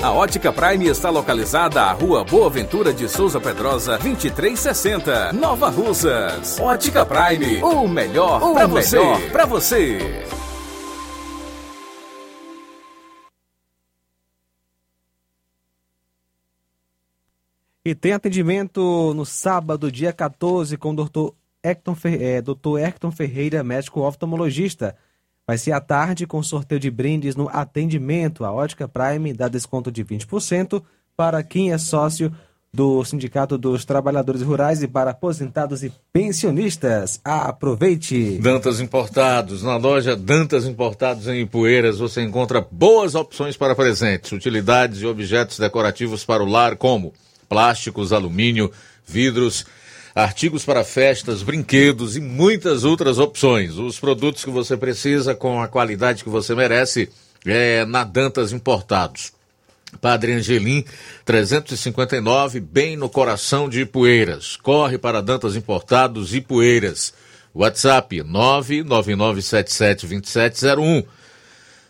A Ótica Prime está localizada à Rua Boa Ventura de Souza Pedrosa, 2360, Nova Russas. Ótica Prime, o melhor O para melhor você. Para você. E tem atendimento no sábado, dia 14, com o Dr. Dr. Hecton Ferreira, médico oftalmologista. Vai ser à tarde com sorteio de brindes no atendimento. A Ótica Prime dá desconto de 20% para quem é sócio do Sindicato dos Trabalhadores Rurais e para aposentados e pensionistas. Aproveite! Dantas Importados. Na loja Dantas Importados em Ipueiras você encontra boas opções para presentes, utilidades e objetos decorativos para o lar, como plásticos, alumínio, vidros, artigos para festas, brinquedos e muitas outras opções. Os produtos que você precisa com a qualidade que você merece é na Dantas Importados. Padre Angelim, 359, bem no coração de Ipueiras. Corre para Dantas Importados Ipueiras. WhatsApp 999772701.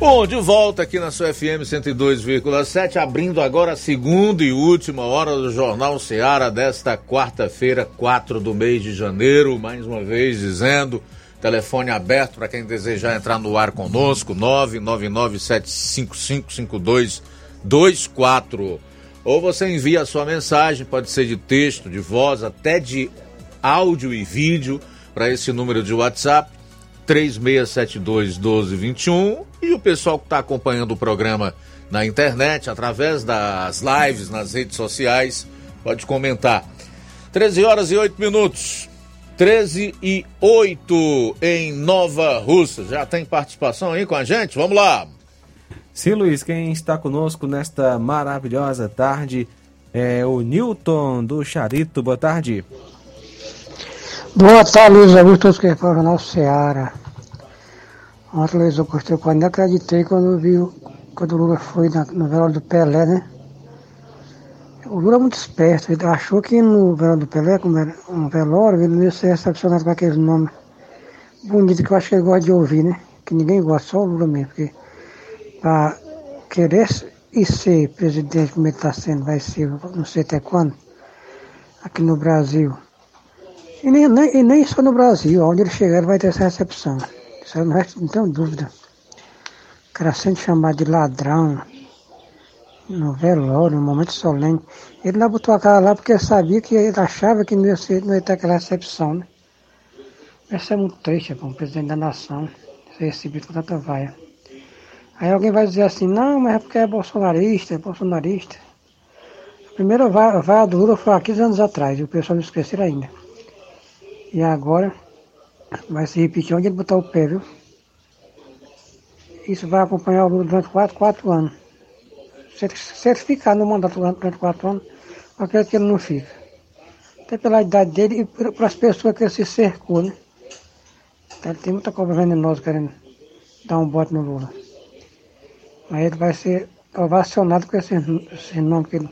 Bom, de volta aqui na sua FM 102,7, abrindo agora a segunda e última hora do Jornal Ceará desta quarta-feira, 4 do mês de janeiro. Mais uma vez dizendo, telefone aberto para quem desejar entrar no ar conosco, 999755224. Ou você envia a sua mensagem, pode ser de texto, de voz, até de áudio e vídeo, para esse número de WhatsApp, 3672-1221 e o pessoal que está acompanhando o programa na internet, através das lives nas redes sociais, pode comentar. 13 horas e 8 minutos. 13 e 8 em Nova Russa. Já tem participação aí com a gente? Vamos lá. Sim, Luiz, quem está conosco nesta maravilhosa tarde é o Newton do Charito. Boa tarde. Boa tarde, Luiz Augusto, todos que falam Jornal Seara. Ontem, Luiz Augusto, eu quase nem acreditei quando vi o- quando o Lula foi na, no velório do Pelé, né? O Lula é muito esperto, ele achou que no velório do Pelé, como era um velório, ele não ia ser recepcionado com aqueles nomes bonitos que eu acho que ele gosta de ouvir, né? Que ninguém gosta, só o Lula mesmo. Porque para querer e ser presidente como ele está sendo, vai ser, não sei até quando, aqui no Brasil. E nem, nem, e nem só no Brasil, onde ele chegar ele vai ter essa recepção. Isso não, resta, não tenho dúvida. O cara sendo chamado de ladrão no velório, no momento solene. Ele não botou a cara lá porque sabia que ele achava que não ia, ser, não ia ter aquela recepção, né? Isso é muito triste para um presidente da nação ser recebido com tanta vaia. Aí alguém vai dizer assim, não, mas é porque é bolsonarista, é bolsonarista. A primeira vaia, do Lula foi há 15 anos atrás, e o pessoal não esqueceu ainda. E agora vai se repetir onde ele botar o pé, viu? Isso vai acompanhar o Lula durante quatro, quatro anos. Se ele, ele ficar no mandato durante quatro anos, acredito que ele não fica. Até pela idade dele e pelas pessoas que ele se cercou, né? Então, tem muita cobra venenosa querendo dar um bote no Lula. Mas ele vai ser ovacionado com esse, esse nome que ele,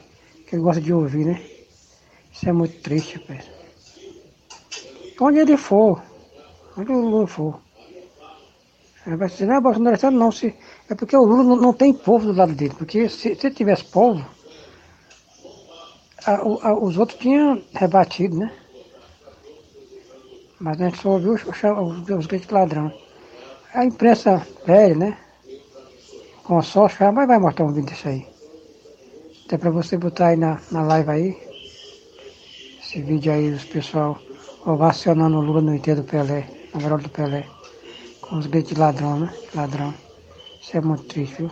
que ele gosta de ouvir, né? Isso é muito triste, rapaz. Onde ele for, onde o Lula for. Aí Vai dizer, não é bolsonarista, não. Se, é porque o Lula não, tem povo do lado dele. Porque se, se tivesse povo, a- a- os outros tinham rebatido, né? Mas a gente só ouviu os, os, os ladrão. A imprensa velha, né? Consórcio, jamais vai mostrar um vídeo desse aí. Até pra você botar aí na, na live aí. Esse vídeo aí, os pessoal ovacionando o Lula no enterro do Pelé, na velório do Pelé. Com os gritos de ladrão, né? Ladrão. Isso é muito triste, viu?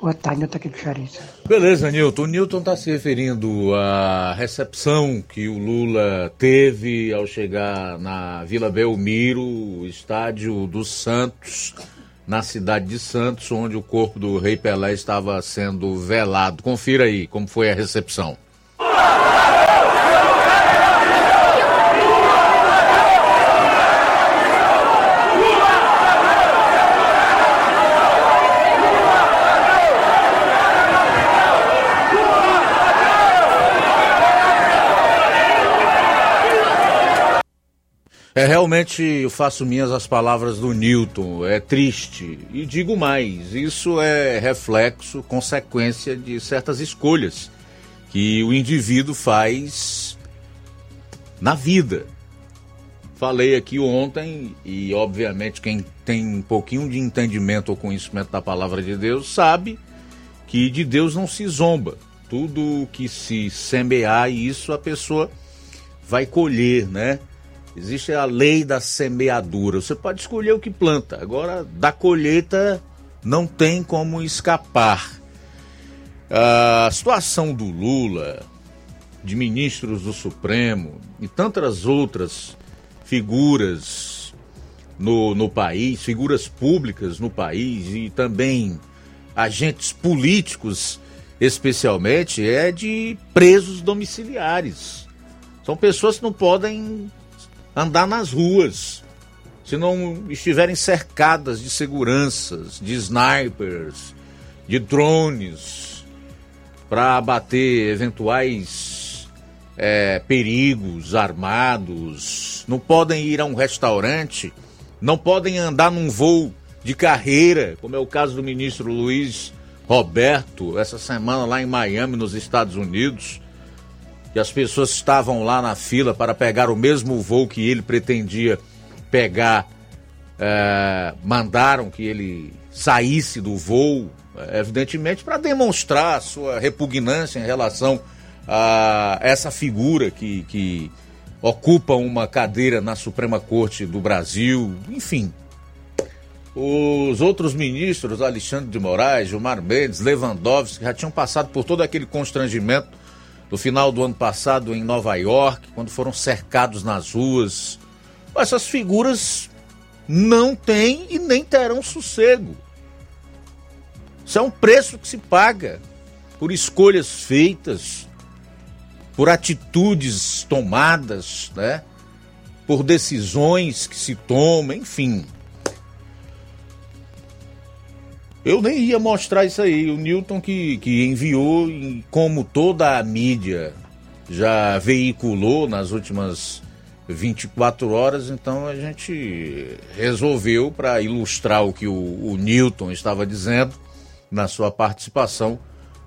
Boa tarde, Nilton aqui do Charito. Beleza, Nilton. O Nilton está se referindo à recepção que o Lula teve ao chegar na Vila Belmiro, estádio dos Santos, na cidade de Santos, onde o corpo do Rei Pelé estava sendo velado. Confira aí como foi a recepção. É realmente, eu faço minhas as palavras do Newton, é triste. E digo mais, isso é reflexo, consequência de certas escolhas que o indivíduo faz na vida. Falei aqui ontem, e obviamente quem tem um pouquinho de entendimento ou conhecimento da palavra de Deus sabe que de Deus não se zomba. Tudo que se semear, isso a pessoa vai colher, né? Existe a lei da semeadura. Você pode escolher o que planta. Agora, da colheita não tem como escapar. A situação do Lula, de ministros do Supremo e tantas outras figuras no, no país, figuras públicas no país e também agentes políticos, especialmente, é de presos domiciliares. São pessoas que não podem andar nas ruas se não estiverem cercadas de seguranças, de snipers, de drones para abater eventuais é, perigos armados, não podem ir a um restaurante, não podem andar num voo de carreira, como é o caso do ministro Luiz Roberto, essa semana lá em Miami, nos Estados Unidos que as pessoas estavam lá na fila para pegar o mesmo voo que ele pretendia pegar, é, mandaram que ele saísse do voo, é, evidentemente para demonstrar sua repugnância em relação a essa figura que, que ocupa uma cadeira na Suprema Corte do Brasil, enfim. Os outros ministros, Alexandre de Moraes, Gilmar Mendes, Lewandowski, já tinham passado por todo aquele constrangimento no final do ano passado em Nova York, quando foram cercados nas ruas. Essas figuras não têm e nem terão sossego. Isso é um preço que se paga por escolhas feitas, por atitudes tomadas, né? por decisões que se tomam, enfim. Eu nem ia mostrar isso aí. O Newton que, que enviou, como toda a mídia já veiculou nas últimas 24 horas, então a gente resolveu, para ilustrar o que o, o Newton estava dizendo na sua participação,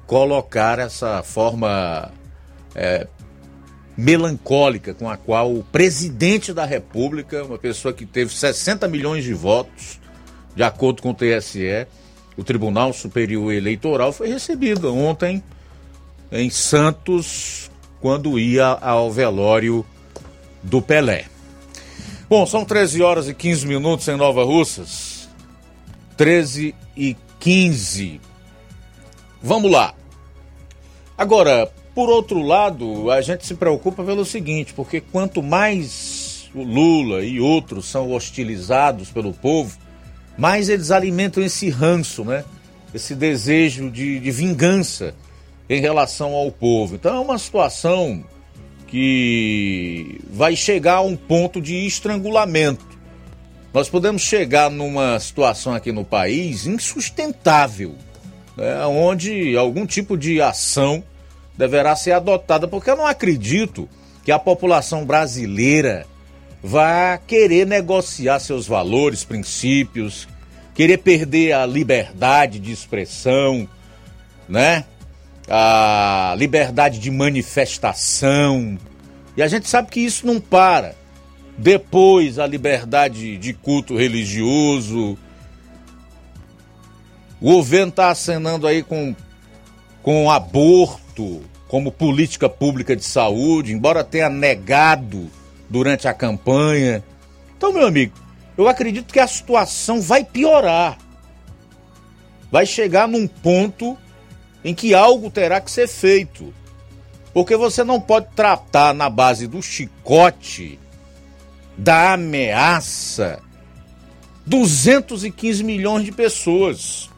colocar essa forma é, melancólica com a qual o presidente da República, uma pessoa que teve 60 milhões de votos, de acordo com o TSE, o Tribunal Superior Eleitoral foi recebido ontem em Santos, quando ia ao velório do Pelé. Bom, são 13 horas e 15 minutos em Nova Russas. 13 e 15. Vamos lá. Agora, por outro lado, a gente se preocupa pelo seguinte, porque quanto mais o Lula e outros são hostilizados pelo povo, mais eles alimentam esse ranço, né? Esse desejo de, de vingança em relação ao povo. Então é uma situação que vai chegar a um ponto de estrangulamento. Nós podemos chegar numa situação aqui no país insustentável. né, onde algum tipo de ação deverá ser adotada, porque eu não acredito que a população brasileira vá querer negociar seus valores, princípios, querer perder a liberdade de expressão, né? A liberdade de manifestação. E a gente sabe que isso não para. Depois a liberdade de culto religioso. O governo está acenando aí com, com aborto como política pública de saúde, embora tenha negado durante a campanha. Então, meu amigo, eu acredito que a situação vai piorar. Vai chegar num ponto em que algo terá que ser feito. Porque você não pode tratar na base do chicote, da ameaça, 215 milhões de pessoas.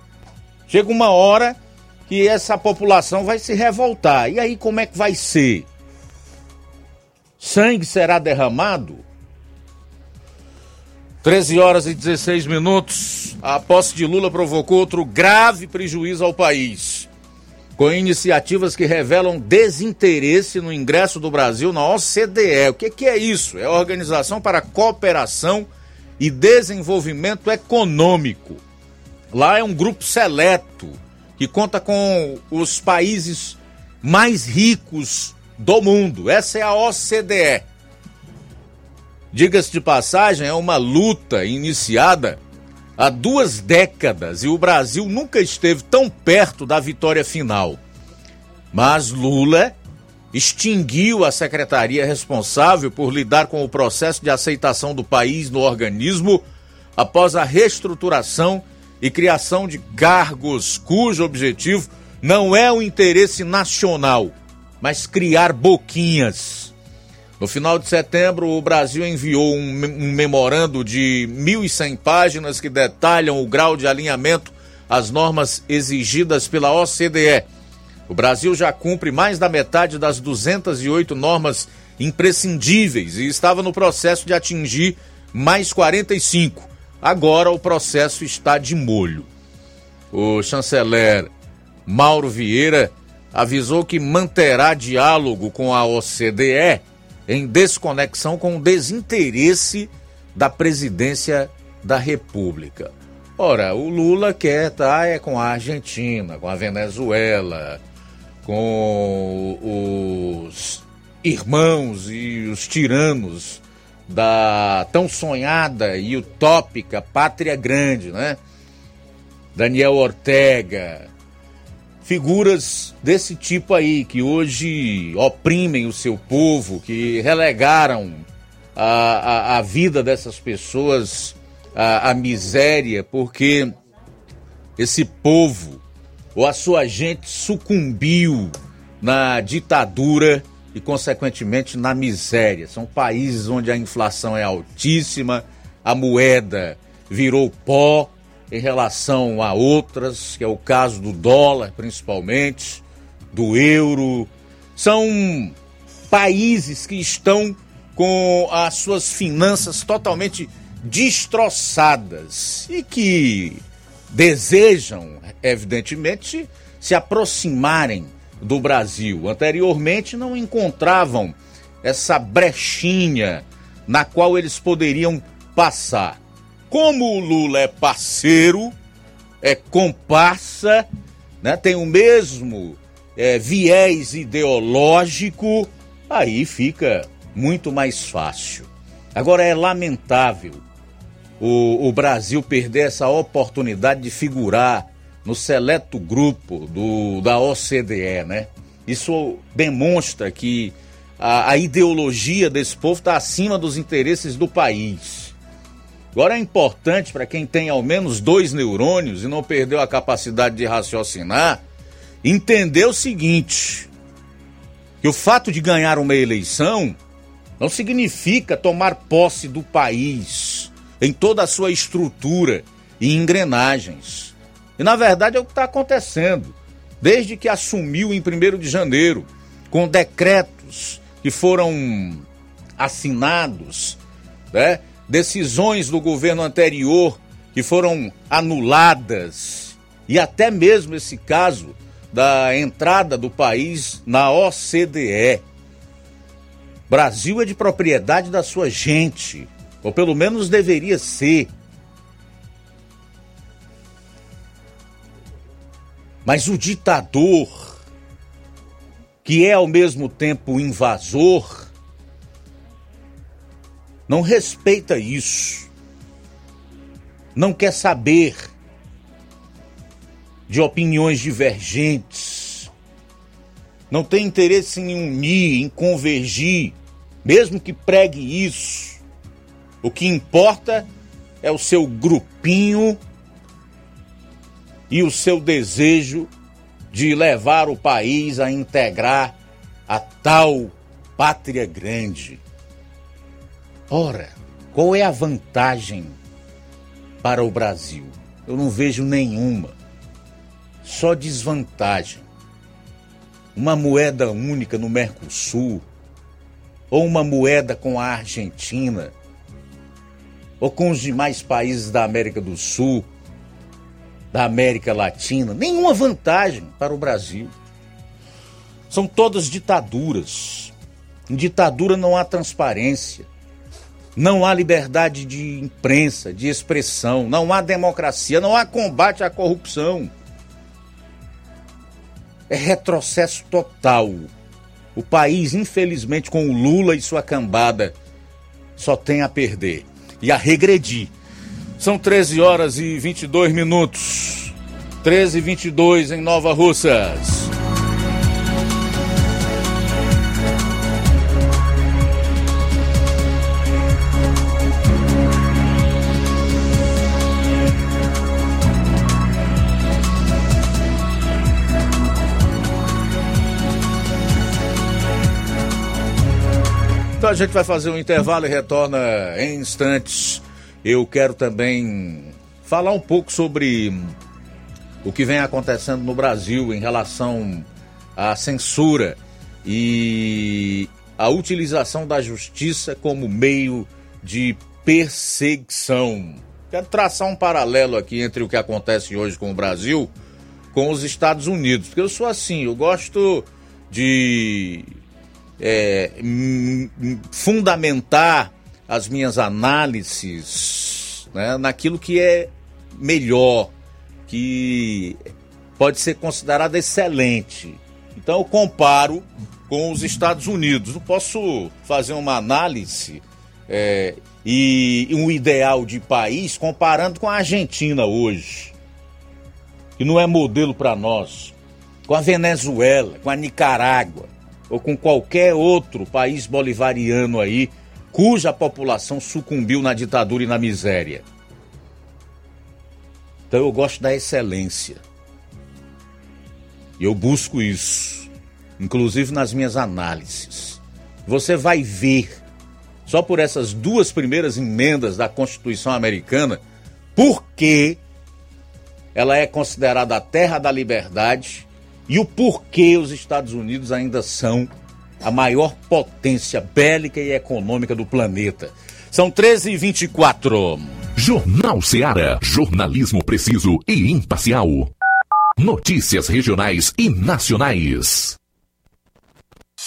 Chega uma hora que essa população vai se revoltar. E aí como é que vai ser? Sangue será derramado? 13 horas e 16 minutos. A posse de Lula provocou outro grave prejuízo ao país. Com iniciativas que revelam desinteresse no ingresso do Brasil na OCDE. O que, que é isso? É a Organização para a Cooperação e Desenvolvimento Econômico. Lá é um grupo seleto que conta com os países mais ricos do mundo. Essa é a OCDE. Diga-se de passagem, é uma luta iniciada há duas décadas e o Brasil nunca esteve tão perto da vitória final. Mas Lula extinguiu a secretaria responsável por lidar com o processo de aceitação do país no organismo após a reestruturação e criação de cargos cujo objetivo não é o interesse nacional, mas criar boquinhas. No final de setembro, o Brasil enviou um, memorando de 1.100 páginas que detalham o grau de alinhamento às normas exigidas pela OCDE. O Brasil já cumpre mais da metade das 208 normas imprescindíveis e estava no processo de atingir mais 45. Agora o processo está de molho. O chanceler Mauro Vieira avisou que manterá diálogo com a OCDE em desconexão com o desinteresse da presidência da República. Ora, o Lula quer estar tá, é com a Argentina, com a Venezuela, com os irmãos e os tiranos da tão sonhada e utópica pátria grande, né? Daniel Ortega, figuras desse tipo aí, que hoje oprimem o seu povo, que relegaram a, a, a vida dessas pessoas à, à miséria, porque esse povo ou a sua gente sucumbiu na ditadura e, consequentemente, na miséria. São países onde a inflação é altíssima, a moeda virou pó em relação a outras, que é o caso do dólar, principalmente, do euro. São países que estão com as suas finanças totalmente destroçadas e que desejam, evidentemente, se aproximarem do Brasil. Anteriormente não encontravam essa brechinha na qual eles poderiam passar. Como o Lula é parceiro, é comparsa, né, tem o mesmo é, viés ideológico, aí fica muito mais fácil. Agora é lamentável o, o Brasil perder essa oportunidade de figurar no seleto grupo do, da OCDE, né? Isso demonstra que a, a ideologia desse povo está acima dos interesses do país. Agora é importante para quem tem ao menos dois neurônios e não perdeu a capacidade de raciocinar, entender o seguinte: que o fato de ganhar uma eleição não significa tomar posse do país em toda a sua estrutura e engrenagens. E na verdade é o que está acontecendo. Desde que assumiu em 1 de janeiro, com decretos que foram assinados, né? Decisões do governo anterior que foram anuladas e até mesmo esse caso da entrada do país na OCDE. Brasil é de propriedade da sua gente, ou pelo menos deveria ser. Mas o ditador, que é ao mesmo tempo invasor, não respeita isso. Não quer saber de opiniões divergentes. Não tem interesse em unir, em convergir, mesmo que pregue isso. O que importa é o seu grupinho e o seu desejo de levar o país a integrar a tal pátria grande. Ora, qual é a vantagem para o Brasil? Eu não vejo nenhuma. Só desvantagem. Uma moeda única no Mercosul, ou uma moeda com a Argentina, ou com os demais países da América do Sul, da América Latina, nenhuma vantagem para o Brasil. São todas ditaduras. Em ditadura não há transparência. Não há liberdade de imprensa, de expressão, não há democracia, não há combate à corrupção. É retrocesso total. O país, infelizmente, com o Lula e sua cambada, só tem a perder e a regredir. São 13 horas e 22 minutos. 13 e 22 em Nova Russas. A gente vai fazer um intervalo e retorna em instantes. Eu quero também falar um pouco sobre o que vem acontecendo no Brasil em relação à censura e a utilização da justiça como meio de perseguição. Quero traçar um paralelo aqui entre o que acontece hoje com o Brasil com os Estados Unidos, porque eu sou assim, eu gosto de é, fundamentar as minhas análises né, naquilo que é melhor, que pode ser considerado excelente. Então eu comparo com os Estados Unidos. Não posso fazer uma análise é, e um ideal de país comparando com a Argentina hoje, que não é modelo para nós, com a Venezuela, com a Nicarágua ou com qualquer outro país bolivariano aí, cuja população sucumbiu na ditadura e na miséria. Então eu gosto da excelência. E eu busco isso, inclusive nas minhas análises. Você vai ver, só por essas duas primeiras emendas da Constituição Americana, por que ela é considerada a terra da liberdade e o porquê os Estados Unidos ainda são a maior potência bélica e econômica do planeta. São 13 e 24. Jornal Seara. Jornalismo preciso e imparcial. Notícias regionais e nacionais.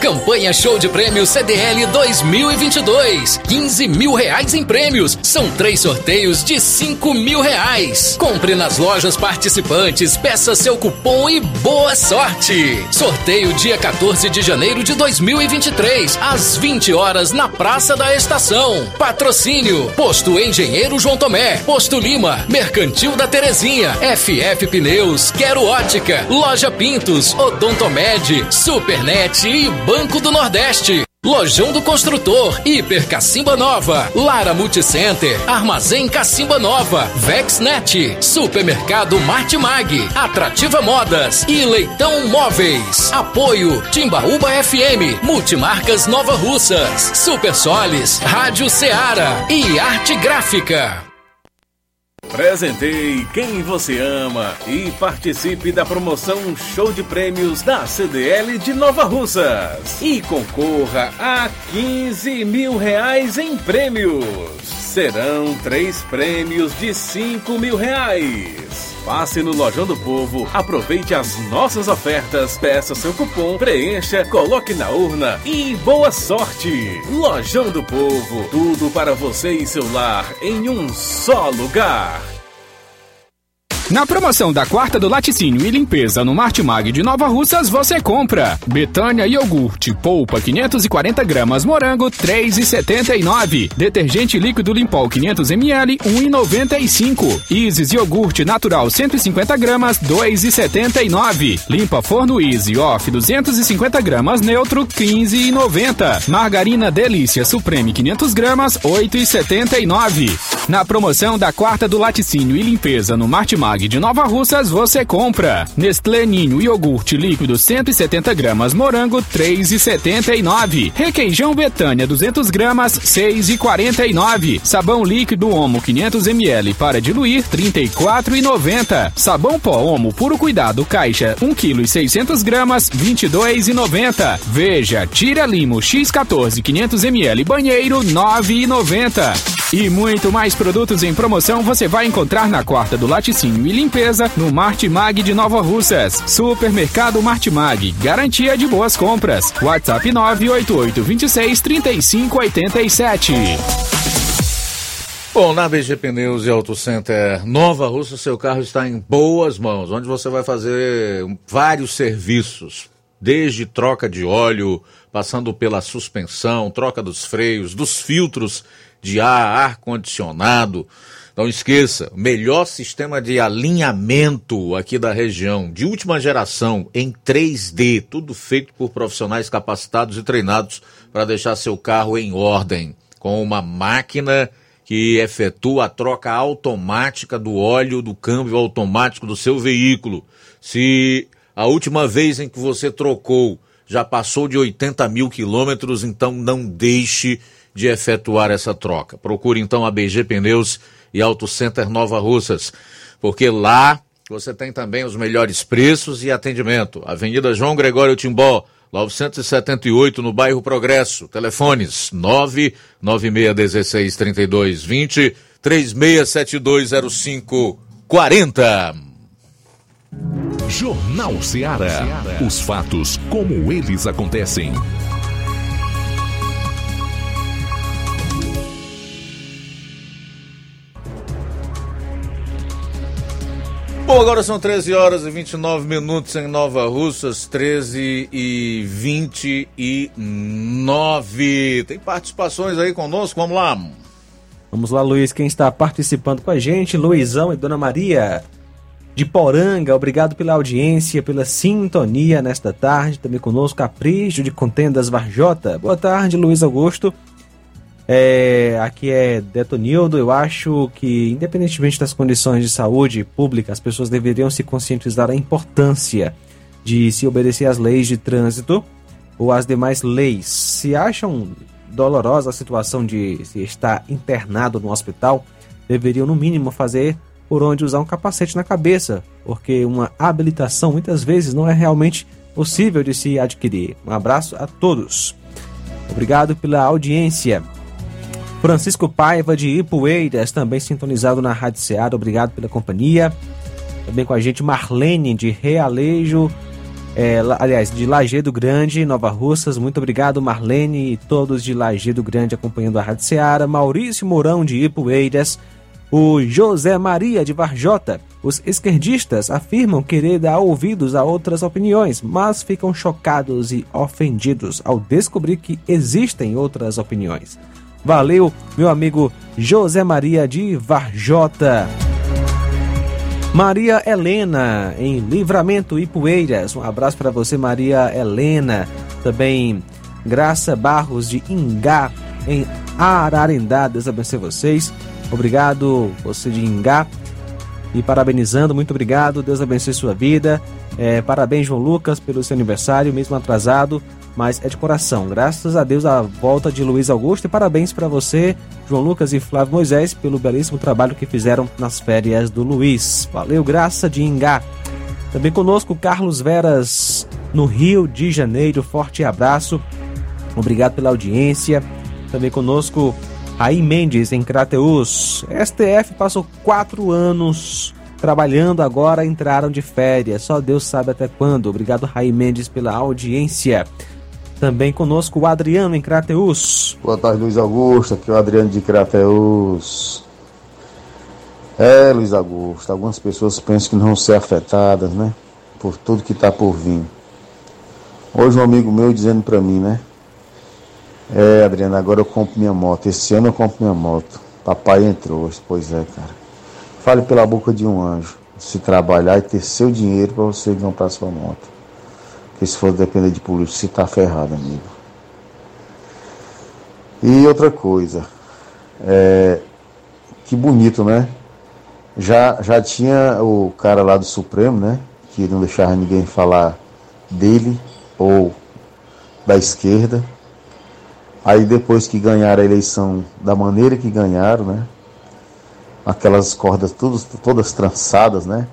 Campanha Show de Prêmios CDL 2022. 15 mil reais em prêmios. São três sorteios de 5 mil reais. Compre nas lojas participantes, peça seu cupom e boa sorte. Sorteio dia 14 de janeiro de 2023, às 20 horas na Praça da Estação. Patrocínio: Posto Engenheiro João Tomé, Posto Lima, Mercantil da Terezinha, FF Pneus, Quero Ótica, Loja Pintos, Odontomed, Supernet e Banco do Nordeste. Lojão do Construtor, Hiper Cacimba Nova, Lara Multicenter, Armazém Cacimba Nova, Vexnet, Supermercado Martimag, Atrativa Modas e Leitão Móveis. Apoio Timbaúba FM, Multimarcas Nova Russas, Super Solis, Rádio Ceará e Arte Gráfica. Presenteie quem você ama e participe da promoção Show de Prêmios da CDL de Nova Russas. E concorra a 15 mil reais em prêmios. Serão três prêmios de 5 mil reais. Passe no Lojão do Povo, aproveite as nossas ofertas, peça seu cupom, preencha, coloque na urna e boa sorte! Lojão do Povo, tudo para você e seu lar em um só lugar. Na promoção da quarta do laticínio e limpeza no Martimag de Nova Russas, você compra Betânia iogurte, polpa 540 gramas, morango 3,79. Detergente líquido Limpol 500 ml 1,95. Isis iogurte natural 150 gramas 2,79. Limpa forno Easy Off 250 gramas neutro 15,90. Margarina Delícia Supreme 500 gramas 8,79. Na promoção da quarta do laticínio e limpeza no Martimag de Nova Russas, você compra Nestlé Ninho iogurte líquido 170 gramas, morango 3,79. Requeijão Betânia 200 gramas 6,49. Sabão líquido Omo 500 ml para diluir 34,90. Sabão pó Omo puro cuidado caixa 1 kg e 600 gramas 22,90. Veja Tira Limo X14 500 ml banheiro 9,90. E muito mais produtos em promoção você vai encontrar na quarta do laticínio e limpeza no Martimag de Nova Russas. Supermercado Martimag, garantia de boas compras. WhatsApp 988 26 35 87. Bom, na BG Pneus e Auto Center Nova Russa, seu carro está em boas mãos, onde você vai fazer vários serviços, desde troca de óleo, passando pela suspensão, troca dos freios, dos filtros de ar, ar-condicionado. Não esqueça, o melhor sistema de alinhamento aqui da região, de última geração, em 3D, tudo feito por profissionais capacitados e treinados para deixar seu carro em ordem, com uma máquina que efetua a troca automática do óleo do câmbio automático do seu veículo. Se a última vez em que você trocou já passou de 80 mil quilômetros, então não deixe de efetuar essa troca. Procure então a BG Pneus e Auto Center Nova Russas, porque lá você tem também os melhores preços e atendimento. Avenida João Gregório Timbó, 978 no bairro Progresso. Telefones 99616 3220 36720540. Jornal Ceará. Os fatos como eles acontecem. Bom, agora são 13 horas e 29 minutos em Nova Russas, 13 e 29. Tem participações aí conosco? Vamos lá. Vamos lá, Luiz. Quem está participando com a gente? Luizão e Dona Maria de Poranga. Obrigado pela audiência, pela sintonia nesta tarde. Também conosco, Capricho de Contendas Varjota. Boa tarde, Luiz Augusto. É, aqui é Detonildo. Eu acho que, independentemente das condições de saúde pública, as pessoas deveriam se conscientizar da importância de se obedecer às leis de trânsito ou às demais leis. Se acham dolorosa a situação de se estar internado no hospital, deveriam, no mínimo, fazer por onde usar um capacete na cabeça, porque uma habilitação muitas vezes não é realmente possível de se adquirir. Um abraço a todos. Obrigado pela audiência. Francisco Paiva de Ipueiras, também sintonizado na Rádio Seara, obrigado pela companhia. Também com a gente Marlene de Realejo é, aliás, de Lagedo Grande, Nova Russas. Muito obrigado, Marlene e todos de Lagedo Grande acompanhando a Rádio Seara. Maurício Mourão de Ipueiras. O José Maria de Varjota. Os esquerdistas afirmam querer dar ouvidos a outras opiniões, mas ficam chocados e ofendidos ao descobrir que existem outras opiniões. Valeu, meu amigo José Maria de Varjota. Maria Helena, em Livramento e Poeiras. Um abraço para você, Maria Helena. Também Graça Barros de Ingá, em Ararendá. Deus abençoe vocês. Obrigado, você de Ingá. E parabenizando, muito obrigado. Deus abençoe sua vida. É, parabéns, João Lucas, pelo seu aniversário, mesmo atrasado, mas é de coração. Graças a Deus a volta de Luiz Augusto e parabéns para você, João Lucas e Flávio Moisés, pelo belíssimo trabalho que fizeram nas férias do Luiz. Valeu, graça de Ingá. Também conosco Carlos Veras, no Rio de Janeiro. Forte abraço. Obrigado pela audiência. Também conosco Raí Mendes, em Crateus. STF passou quatro anos trabalhando, agora entraram de férias. Só Deus sabe até quando. Obrigado, Raí Mendes, pela audiência. Também conosco o Adriano, em Crateus. Boa tarde, Luiz Augusto. Aqui é o Adriano de Crateus. É, Luiz Augusto, algumas pessoas pensam que não vão ser afetadas, né? Por tudo que está por vir. Hoje um amigo meu dizendo para mim, né? É, Adriano, agora eu compro minha moto. Esse ano eu compro minha moto. Papai entrou. Pois é, cara. Fale pela boca de um anjo. Se trabalhar e ter seu dinheiro para você comprar sua moto. Porque se for depender de polícia, você tá ferrado, amigo. E outra coisa. É, que bonito, né? Já, já tinha o cara lá do Supremo, né? Que não deixava ninguém falar dele ou da esquerda. Aí depois que ganharam a eleição da maneira que ganharam, né? Aquelas cordas todas, todas trançadas, né?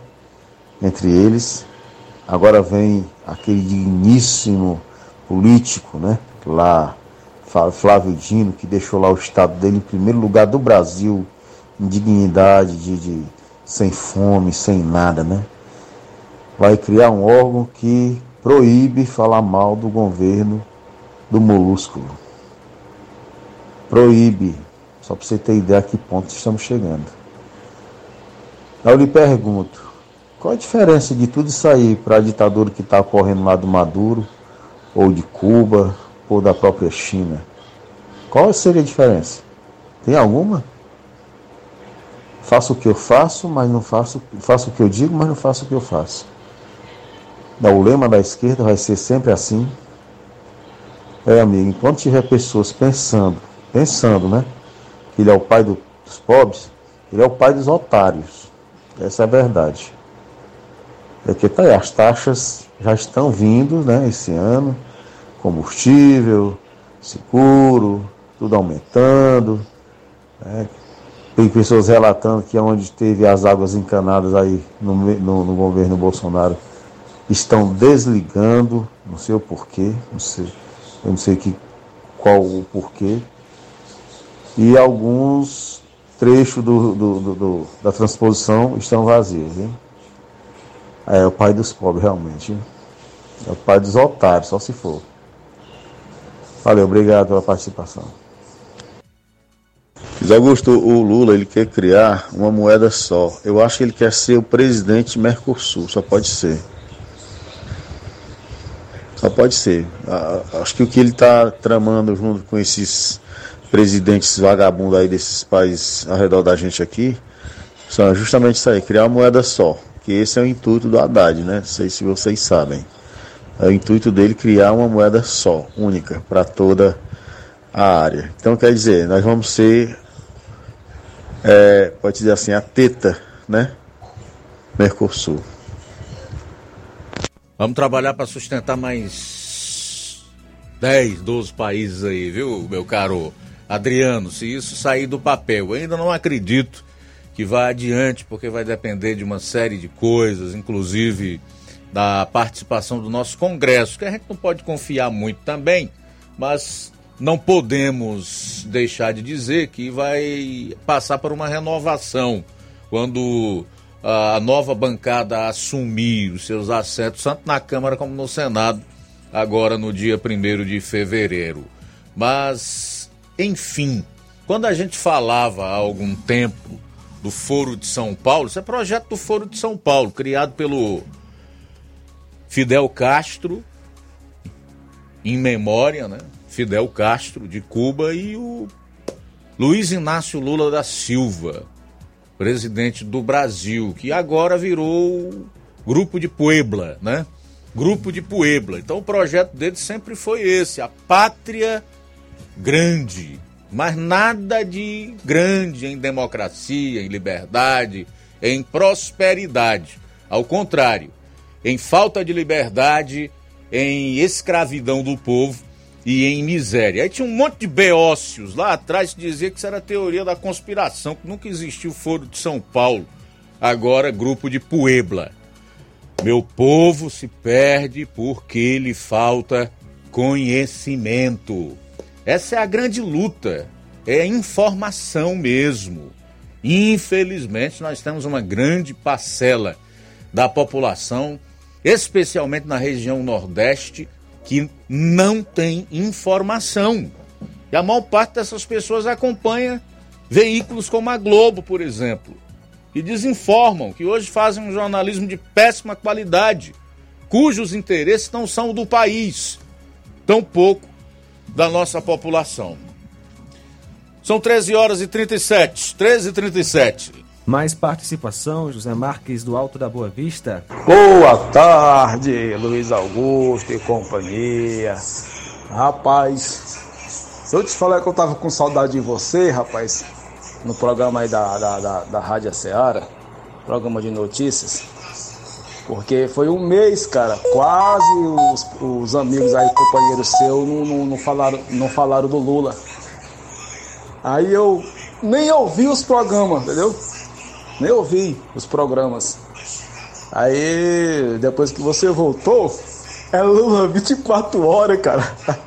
Entre eles. Agora vem aquele digníssimo político, né? Lá, Flá- Flávio Dino, que deixou lá o estado dele em primeiro lugar do Brasil, em dignidade, de, de- sem fome, sem nada, né? Vai criar um órgão que proíbe falar mal do governo do molúsculo. Proíbe. Só para você ter ideia a que ponto estamos chegando. Eu lhe pergunto, qual a diferença de tudo isso aí para a ditadura que está ocorrendo lá do Maduro, ou de Cuba, ou da própria China? Qual seria a diferença? Tem alguma? Faço o que eu faço, mas não faço, faço o que eu digo, mas não faço o que eu faço. O lema da esquerda vai ser sempre assim. É, amigo, enquanto tiver pessoas pensando, pensando, né? Que ele é o pai do- dos pobres, ele é o pai dos otários. Essa é a verdade. É que tá aí, as taxas já estão vindo, né, esse ano, combustível, seguro, tudo aumentando. né? Tem pessoas relatando que onde teve as águas encanadas aí no, no, no governo Bolsonaro estão desligando, não sei o porquê, não sei, eu não sei que, qual o porquê. E alguns trechos do- do- do- da transposição estão vazios. Hein? É o pai dos pobres, realmente. É o pai dos otários, só se for. Valeu, obrigado pela participação. Augusto, o Lula ele quer criar uma moeda só. Eu acho que ele quer ser o presidente Mercosul, só pode ser. Só pode ser. Acho que o que ele está tramando junto com esses presidentes vagabundos aí desses países ao redor da gente aqui são justamente isso aí, criar uma moeda só. Que esse é o intuito do Haddad, né? Não sei se vocês sabem. É o intuito dele criar uma moeda só, única, para toda a área. Então quer dizer, nós vamos ser, é, pode dizer assim, a teta, né? Mercosul. Vamos trabalhar para sustentar mais 10, 12 países aí, viu, meu caro Adriano? Se isso sair do papel, eu ainda não acredito que vá adiante, porque vai depender de uma série de coisas, inclusive da participação do nosso Congresso, que a gente não pode confiar muito também, mas não podemos deixar de dizer que vai passar por uma renovação quando a nova bancada assumir os seus assentos, tanto na Câmara como no Senado, agora no dia 1 de fevereiro. Mas, enfim, quando a gente falava há algum tempo do Foro de São Paulo, isso é projeto do Foro de São Paulo, criado pelo Fidel Castro, em memória, né? Fidel Castro de Cuba e o Luiz Inácio Lula da Silva, presidente do Brasil, que agora virou Grupo de Puebla, né? Grupo de Puebla. Então o projeto dele sempre foi esse, a pátria grande, mas nada de grande em democracia, em liberdade, em prosperidade. Ao contrário, em falta de liberdade, em escravidão do povo e em miséria. Aí tinha um monte de beócios lá atrás que dizia que isso era teoria da conspiração, que nunca existiu o Foro de São Paulo, agora grupo de Puebla. Meu povo se perde porque lhe falta conhecimento. Essa é a grande luta, é informação mesmo. Infelizmente, nós temos uma grande parcela da população, especialmente na região Nordeste, que não tem informação. E a maior parte dessas pessoas acompanha veículos como a Globo, por exemplo, que desinformam, que hoje fazem um jornalismo de péssima qualidade, cujos interesses não são do país, tampouco da nossa população. São 13 horas e 37, 13 e 37. Mais participação, José Marques do Alto da Boa Vista. Boa tarde, Luiz Augusto e companhia. Rapaz, se eu te falar que eu tava com saudade de você, rapaz, no programa aí da, da, da, da Rádio Seara, programa de notícias, porque foi um mês, cara, quase os, os amigos aí, companheiros seus, não, não, não, falaram, não falaram do Lula. Aí eu nem ouvi os programas, entendeu? Nem ouvi os programas. Aí, depois que você voltou, é Lula 24 horas, cara.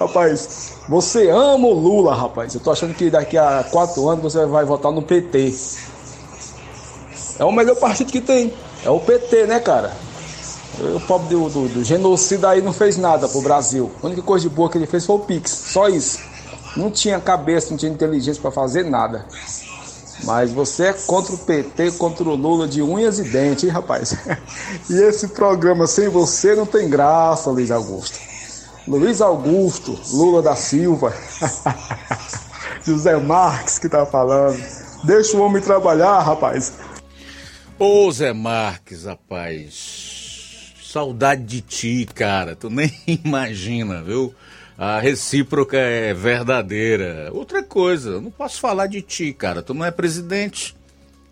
rapaz, você ama o Lula, rapaz. Eu tô achando que daqui a 4 anos você vai votar no PT. É o melhor partido que tem. É o PT, né, cara? O pobre do, do, do genocida aí não fez nada pro Brasil. A única coisa de boa que ele fez foi o Pix. Só isso. Não tinha cabeça, não tinha inteligência para fazer nada. Mas você é contra o PT, contra o Lula de unhas e dentes, hein, rapaz? e esse programa sem você não tem graça, Luiz Augusto. Luiz Augusto, Lula da Silva, José Marques que tá falando. Deixa o homem trabalhar, rapaz. Ô Zé Marques, rapaz. Saudade de ti, cara. Tu nem imagina, viu? A recíproca é verdadeira. Outra coisa, eu não posso falar de ti, cara. Tu não é presidente.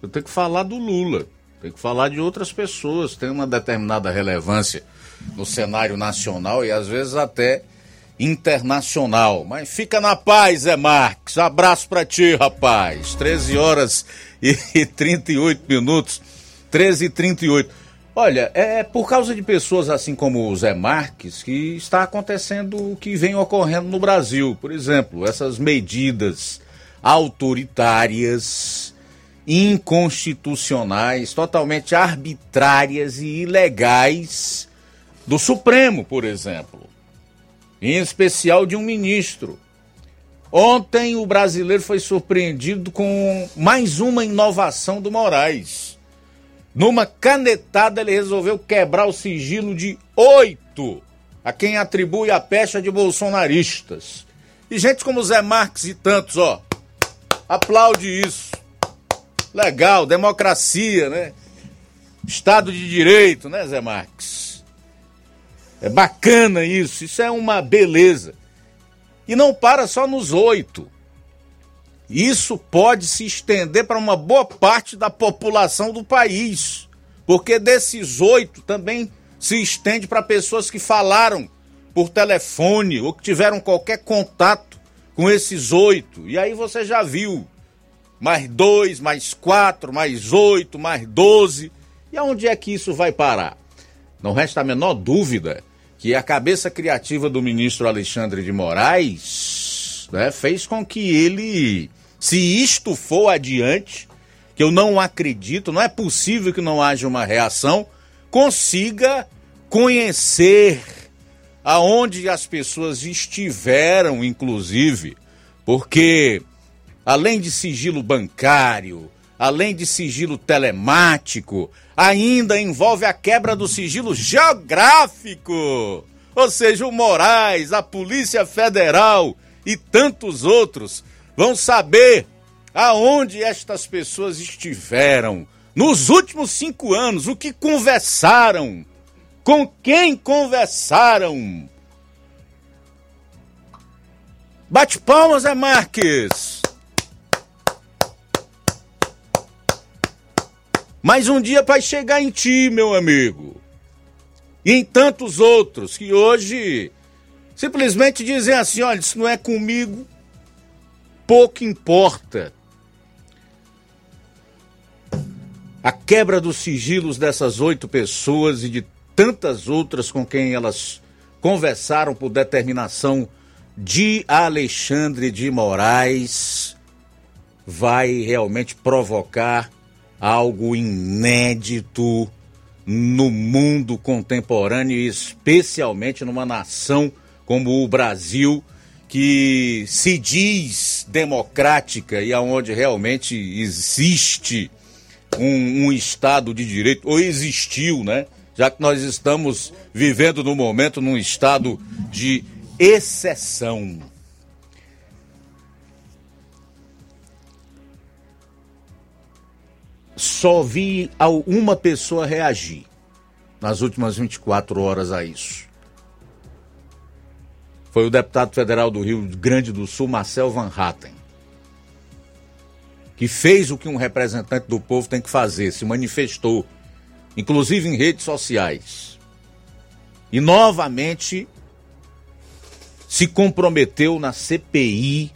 Eu tenho que falar do Lula. Tenho que falar de outras pessoas. Tem uma determinada relevância no cenário nacional e às vezes até internacional. Mas fica na paz, Zé Marques. Abraço pra ti, rapaz. 13 horas e 38 minutos. 13 e 38. Olha, é por causa de pessoas assim como o Zé Marques que está acontecendo o que vem ocorrendo no Brasil. Por exemplo, essas medidas autoritárias, inconstitucionais, totalmente arbitrárias e ilegais do Supremo, por exemplo. Em especial de um ministro. Ontem o brasileiro foi surpreendido com mais uma inovação do Moraes numa canetada, ele resolveu quebrar o sigilo de oito a quem atribui a pecha de bolsonaristas. E gente como Zé Marques e tantos, ó, aplaude isso. Legal, democracia, né? Estado de direito, né, Zé Marques? É bacana isso, isso é uma beleza. E não para só nos oito. Isso pode se estender para uma boa parte da população do país, porque desses oito também se estende para pessoas que falaram por telefone ou que tiveram qualquer contato com esses oito. E aí você já viu. Mais dois, mais quatro, mais oito, mais doze. E aonde é que isso vai parar? Não resta a menor dúvida que a cabeça criativa do ministro Alexandre de Moraes né, fez com que ele se isto for adiante, que eu não acredito, não é possível que não haja uma reação, consiga conhecer aonde as pessoas estiveram, inclusive, porque além de sigilo bancário, além de sigilo telemático, ainda envolve a quebra do sigilo geográfico. Ou seja, o Moraes, a Polícia Federal e tantos outros vão saber aonde estas pessoas estiveram nos últimos cinco anos, o que conversaram, com quem conversaram. Bate palmas, Zé Marques. Mas um dia vai chegar em ti, meu amigo. E em tantos outros que hoje simplesmente dizem assim: olha, isso não é comigo, pouco importa. A quebra dos sigilos dessas oito pessoas e de tantas outras com quem elas conversaram por determinação de Alexandre de Moraes vai realmente provocar algo inédito no mundo contemporâneo, especialmente numa nação como o Brasil, que se diz democrática e aonde realmente existe um, um, Estado de direito, ou existiu, né? Já que nós estamos vivendo no momento num estado de exceção. só vi uma pessoa reagir nas últimas 24 horas a isso. Foi o deputado federal do Rio Grande do Sul, Marcel Van Hatten, que fez o que um representante do povo tem que fazer, se manifestou, inclusive em redes sociais. E novamente se comprometeu na CPI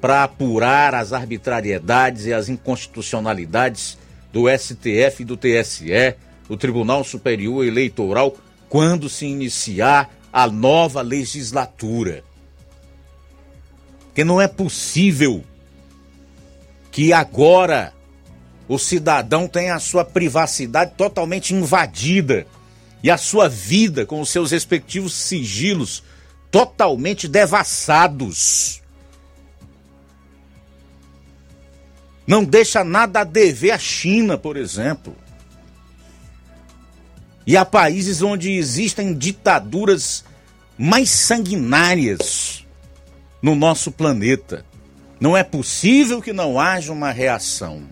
para apurar as arbitrariedades e as inconstitucionalidades do STF e do TSE, o Tribunal Superior Eleitoral, quando se iniciar a nova legislatura. Que não é possível que agora o cidadão tenha a sua privacidade totalmente invadida e a sua vida com os seus respectivos sigilos totalmente devassados. Não deixa nada a dever à China, por exemplo. E há países onde existem ditaduras mais sanguinárias no nosso planeta. Não é possível que não haja uma reação.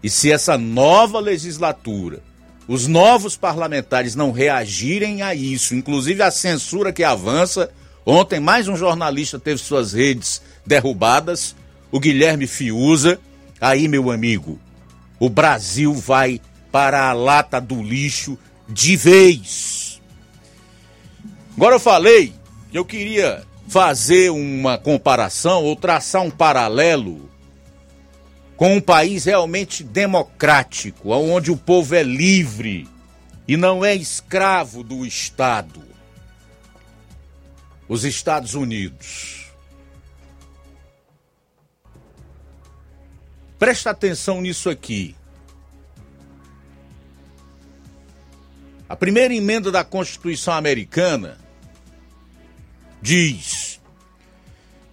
E se essa nova legislatura, os novos parlamentares não reagirem a isso, inclusive a censura que avança, ontem mais um jornalista teve suas redes derrubadas o Guilherme Fiuza, aí, meu amigo, o Brasil vai para a lata do lixo de vez. Agora eu falei que eu queria fazer uma comparação ou traçar um paralelo com um país realmente democrático, onde o povo é livre e não é escravo do Estado. Os Estados Unidos. Presta atenção nisso aqui. A primeira emenda da Constituição Americana diz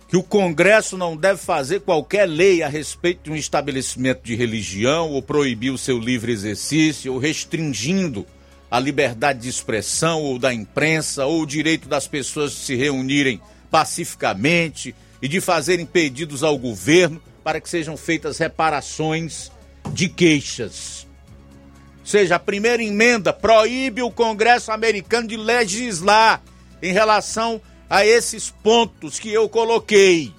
que o Congresso não deve fazer qualquer lei a respeito de um estabelecimento de religião ou proibir o seu livre exercício ou restringindo a liberdade de expressão ou da imprensa ou o direito das pessoas de se reunirem pacificamente e de fazerem pedidos ao governo para que sejam feitas reparações de queixas. Seja, a primeira emenda proíbe o Congresso americano de legislar em relação a esses pontos que eu coloquei.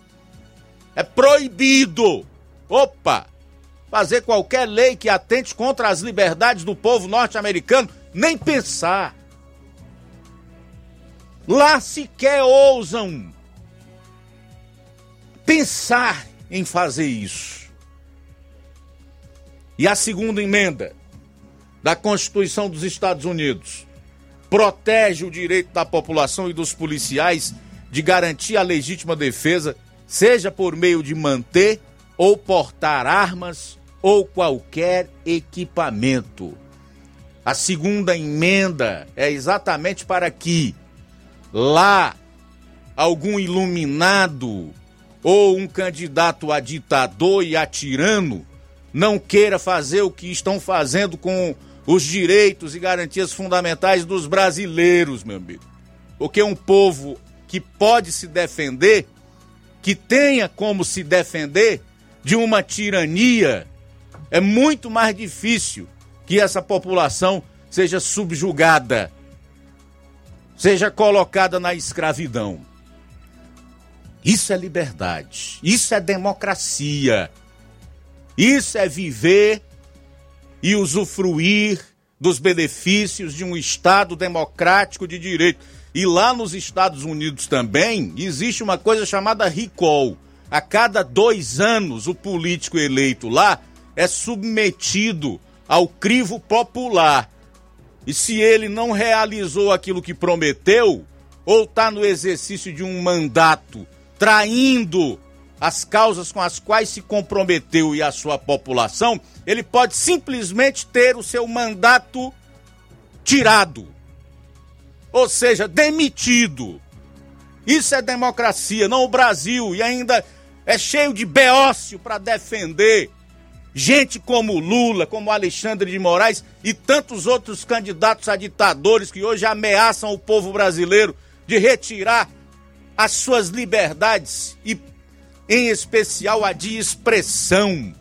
É proibido. Opa! Fazer qualquer lei que atente contra as liberdades do povo norte-americano, nem pensar. Lá sequer ousam pensar em fazer isso. E a segunda emenda da Constituição dos Estados Unidos protege o direito da população e dos policiais de garantir a legítima defesa, seja por meio de manter ou portar armas ou qualquer equipamento. A segunda emenda é exatamente para que lá algum iluminado ou um candidato a ditador e a tirano não queira fazer o que estão fazendo com os direitos e garantias fundamentais dos brasileiros, meu amigo. Porque um povo que pode se defender, que tenha como se defender de uma tirania, é muito mais difícil que essa população seja subjugada, seja colocada na escravidão. Isso é liberdade, isso é democracia, isso é viver e usufruir dos benefícios de um Estado democrático de direito. E lá nos Estados Unidos também existe uma coisa chamada recall. A cada dois anos, o político eleito lá é submetido ao crivo popular. E se ele não realizou aquilo que prometeu, ou está no exercício de um mandato traindo as causas com as quais se comprometeu e a sua população, ele pode simplesmente ter o seu mandato tirado. Ou seja, demitido. Isso é democracia, não o Brasil. E ainda é cheio de beócio para defender gente como Lula, como Alexandre de Moraes e tantos outros candidatos a ditadores que hoje ameaçam o povo brasileiro de retirar as suas liberdades e em especial a de expressão,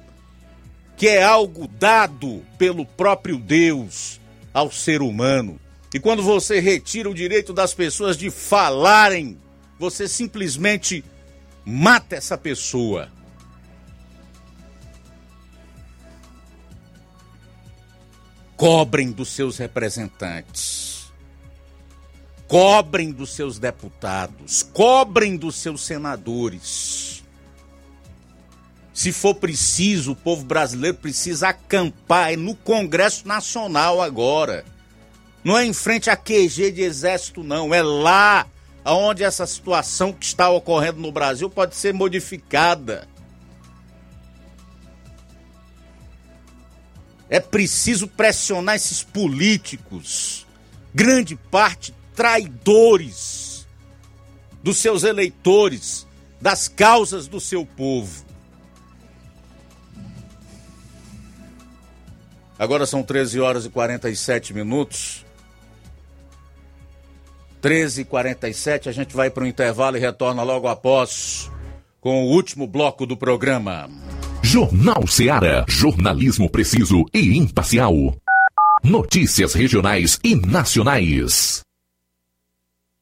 que é algo dado pelo próprio Deus ao ser humano. E quando você retira o direito das pessoas de falarem, você simplesmente mata essa pessoa. Cobrem dos seus representantes cobrem dos seus deputados, cobrem dos seus senadores. Se for preciso, o povo brasileiro precisa acampar é no Congresso Nacional agora. Não é em frente a QG de exército, não. É lá onde essa situação que está ocorrendo no Brasil pode ser modificada. É preciso pressionar esses políticos, grande parte traidores dos seus eleitores, das causas do seu povo. Agora são 13 horas e 47 minutos. 13 e 47 a gente vai para o intervalo e retorna logo após com o último bloco do programa. Jornal Seara. Jornalismo preciso e imparcial. Notícias regionais e nacionais.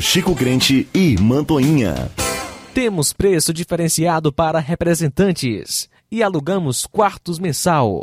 Chico Crente e Mantoinha. Temos preço diferenciado para representantes e alugamos quartos mensal.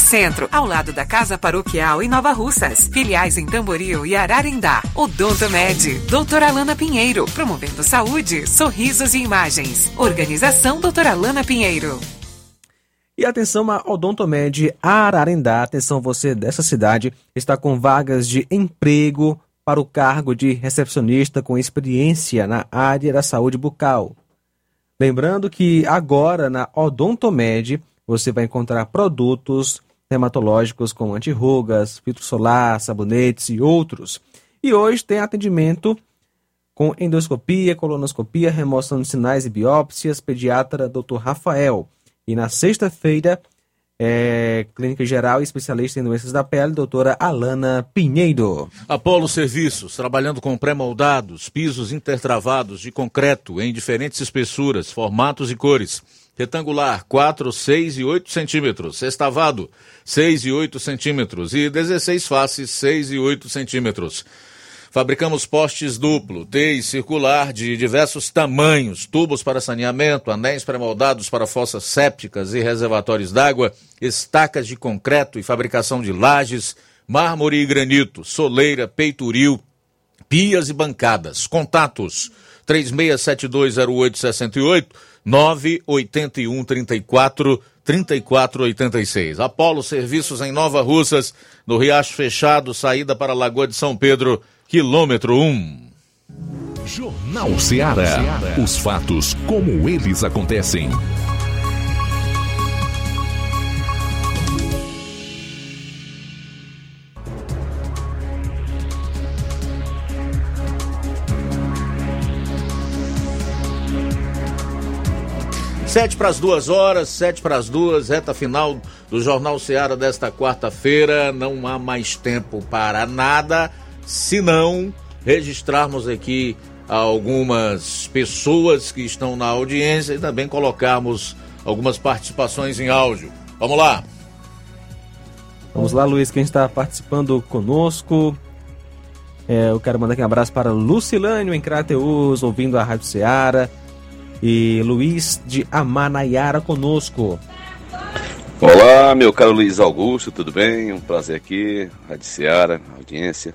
Centro, ao lado da Casa Paroquial em Nova Russas. Filiais em Tamboril e Ararindá. Odonto Med, doutora Alana Pinheiro, promovendo saúde, sorrisos e imagens. Organização doutora Alana Pinheiro. E atenção a Odontomed Ararendá, atenção você dessa cidade, está com vagas de emprego para o cargo de recepcionista com experiência na área da saúde bucal. Lembrando que agora na Odontomed você vai encontrar produtos dermatológicos como antirrugas, filtro solar, sabonetes e outros. E hoje tem atendimento com endoscopia, colonoscopia, remoção de sinais e biópsias, pediatra Dr. Rafael. E na sexta-feira, é, clínica geral e especialista em doenças da pele, doutora Alana Pinheiro. Apolo Serviços, trabalhando com pré-moldados, pisos intertravados de concreto em diferentes espessuras, formatos e cores. Retangular, 4, 6 e 8 centímetros. Sextavado, 6 e 8 centímetros. E 16 faces, 6 e 8 centímetros. Fabricamos postes duplo, T e circular de diversos tamanhos, tubos para saneamento, anéis pré-moldados para fossas sépticas e reservatórios d'água, estacas de concreto e fabricação de lajes, mármore e granito, soleira, peitoril, pias e bancadas. Contatos 36720868 981 34 3486. Apolo Serviços em Nova Russas, no Riacho Fechado, saída para a Lagoa de São Pedro, quilômetro 1. Jornal Ceará. Os fatos como eles acontecem. Sete para as duas horas, sete para as duas, reta final do Jornal Ceará desta quarta-feira. Não há mais tempo para nada, senão registrarmos aqui algumas pessoas que estão na audiência e também colocarmos algumas participações em áudio. Vamos lá. Vamos lá, Luiz, quem está participando conosco. É, eu quero mandar aqui um abraço para Lucilânio em Crateus, ouvindo a Rádio Ceará e Luiz de Amanaiara conosco. Olá, meu caro Luiz Augusto, tudo bem? Um prazer aqui, Rádio Seara, audiência.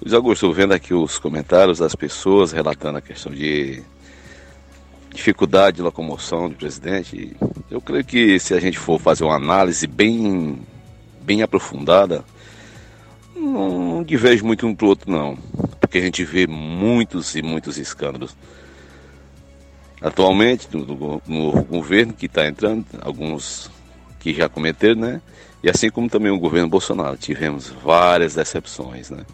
Luiz Augusto, vendo aqui os comentários das pessoas relatando a questão de dificuldade de locomoção do presidente. Eu creio que se a gente for fazer uma análise bem, bem aprofundada, não diverge muito um para o outro não, porque a gente vê muitos e muitos escândalos atualmente no, no governo que está entrando, alguns que já cometeram, né? E assim como também o governo Bolsonaro, tivemos várias decepções, né?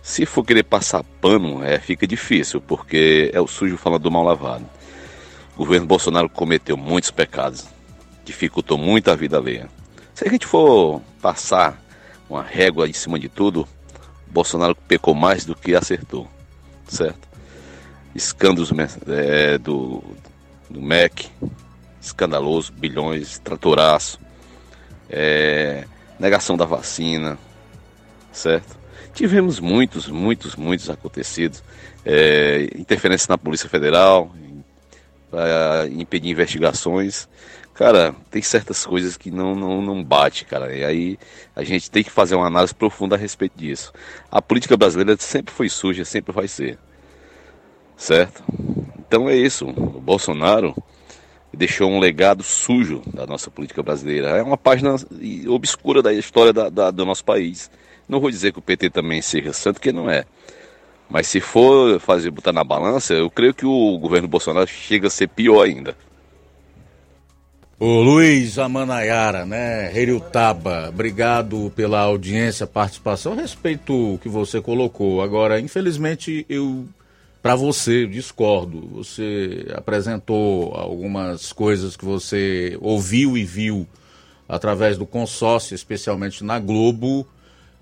Se for querer passar pano, é, fica difícil, porque é o sujo falando do mal lavado. O governo Bolsonaro cometeu muitos pecados, dificultou muito a vida alheia. Se a gente for passar uma régua em cima de tudo, Bolsonaro pecou mais do que acertou, certo? Escândalos é, do, do MEC, escandaloso, bilhões, tratoraço, é, negação da vacina, certo? Tivemos muitos, muitos, muitos acontecidos, é, interferência na Polícia Federal, para impedir investigações. Cara, tem certas coisas que não, não, não bate, cara. E aí a gente tem que fazer uma análise profunda a respeito disso. A política brasileira sempre foi suja, sempre vai ser. Certo? Então é isso. O Bolsonaro deixou um legado sujo da nossa política brasileira. É uma página obscura da história da, da, do nosso país. Não vou dizer que o PT também seja santo, que não é. Mas se for fazer botar na balança, eu creio que o governo Bolsonaro chega a ser pior ainda. O Luiz Amanayara, né? Taba, obrigado pela audiência, participação. respeito o que você colocou. Agora, infelizmente, eu para você discordo. Você apresentou algumas coisas que você ouviu e viu através do consórcio, especialmente na Globo,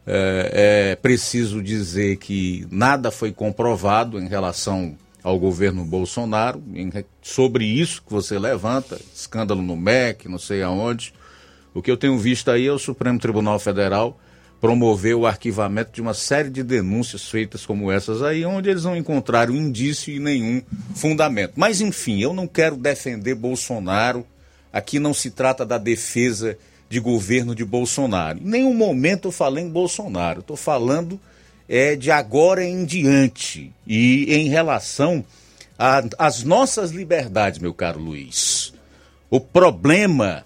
é, é preciso dizer que nada foi comprovado em relação ao governo Bolsonaro, em, sobre isso que você levanta, escândalo no MEC, não sei aonde. O que eu tenho visto aí é o Supremo Tribunal Federal promover o arquivamento de uma série de denúncias feitas como essas aí, onde eles não encontraram indício e nenhum fundamento. Mas, enfim, eu não quero defender Bolsonaro. Aqui não se trata da defesa de governo de Bolsonaro. Em nenhum momento eu falei em Bolsonaro. Estou falando é, de agora em diante. E em relação às nossas liberdades, meu caro Luiz. O problema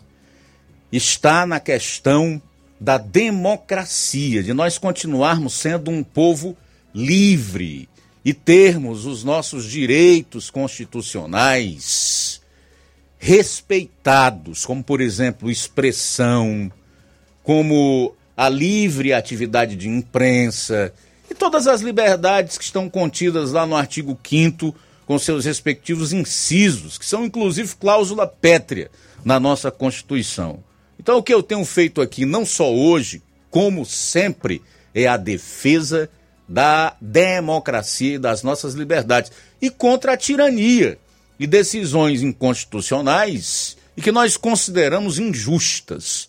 está na questão da democracia, de nós continuarmos sendo um povo livre e termos os nossos direitos constitucionais respeitados, como por exemplo expressão, como a livre atividade de imprensa e todas as liberdades que estão contidas lá no artigo 5 com seus respectivos incisos, que são inclusive cláusula pétrea na nossa Constituição. Então o que eu tenho feito aqui, não só hoje, como sempre, é a defesa da democracia e das nossas liberdades e contra a tirania e decisões inconstitucionais e que nós consideramos injustas.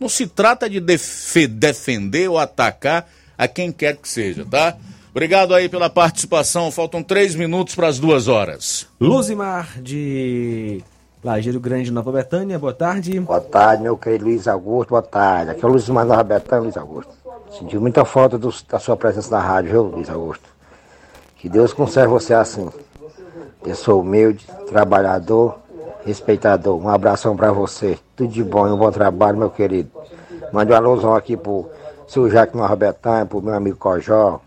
Não se trata de def defender ou atacar a quem quer que seja, tá? Obrigado aí pela participação. Faltam três minutos para as duas horas. Luzimar de Lajeiro Grande, Nova Betânia, boa tarde. Boa tarde, meu querido Luiz Augusto, boa tarde. Aqui é o Luzimar Nova Betânia, Luiz Augusto. Sentiu muita falta do, da sua presença na rádio, viu, Luiz Augusto? Que Deus conserve você assim. Pessoa humilde, trabalhador, respeitador. Um abração para você. Tudo de bom e um bom trabalho, meu querido. Mande um alusão aqui pro seu Jaque Nova Betânia, pro meu amigo Cojó.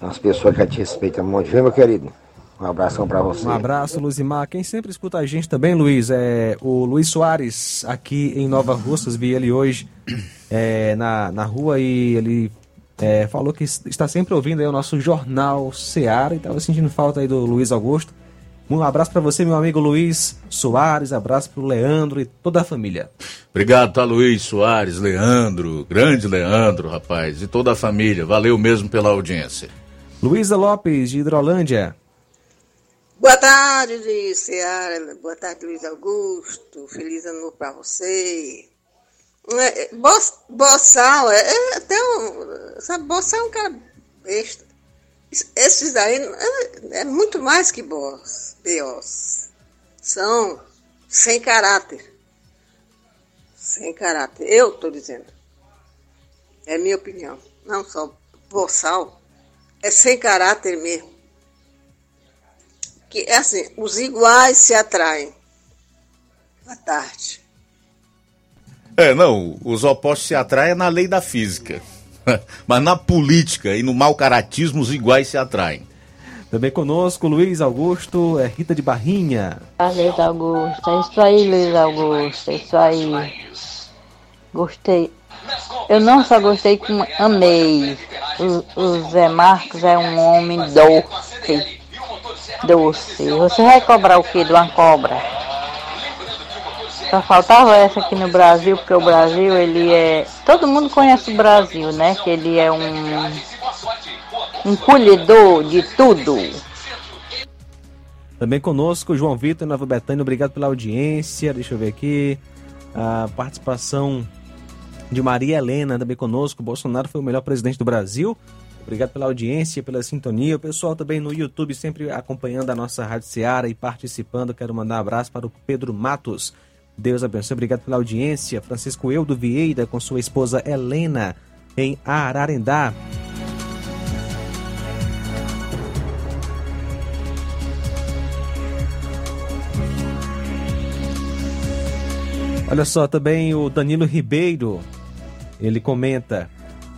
Umas pessoas que te respeitam muito, viu, meu querido? Um abração para você. Um abraço, Luzimar. Quem sempre escuta a gente também, Luiz, é o Luiz Soares, aqui em Nova Russas. Vi ele hoje é, na, na rua e ele é, falou que está sempre ouvindo aí o nosso Jornal Seara e estava sentindo falta aí do Luiz Augusto. Um abraço para você, meu amigo Luiz Soares, abraço para o Leandro e toda a família. Obrigado, tá, Luiz Soares, Leandro, grande Leandro, rapaz, e toda a família. Valeu mesmo pela audiência. Luísa Lopes, de Hidrolândia. Boa tarde, de Seara. Boa tarde, Luiz Augusto. Feliz ano novo para você. É, Boçal, é, é até um. Sabe, Boçal é um cara besta. Esses aí é, é muito mais que boss, BOs. São sem caráter. Sem caráter. Eu estou dizendo. É minha opinião. Não só Boçal. É sem caráter mesmo que é assim, os iguais se atraem. Boa tarde. É, não, os opostos se atraem na lei da física. Mas na política e no mau caratismo, os iguais se atraem. Também conosco, Luiz Augusto, é Rita de Barrinha. Ah, Luiz Augusto, é isso aí, Luiz Augusto, é isso aí. Gostei. Eu não só gostei, como amei. O, o Zé Marcos é um homem doce doce. Você vai cobrar o que de uma cobra? Só faltava essa aqui no Brasil, porque o Brasil, ele é. Todo mundo conhece o Brasil, né? Que ele é um. Um colhedor de tudo. Também conosco, João Vitor, Nova Betânia, obrigado pela audiência. Deixa eu ver aqui. A participação de Maria Helena também conosco. Bolsonaro foi o melhor presidente do Brasil. Obrigado pela audiência, pela sintonia. O pessoal também no YouTube sempre acompanhando a nossa Rádio Seara e participando. Quero mandar um abraço para o Pedro Matos. Deus abençoe. Obrigado pela audiência. Francisco Eudo Vieira com sua esposa Helena em Ararendá. Olha só, também o Danilo Ribeiro, ele comenta: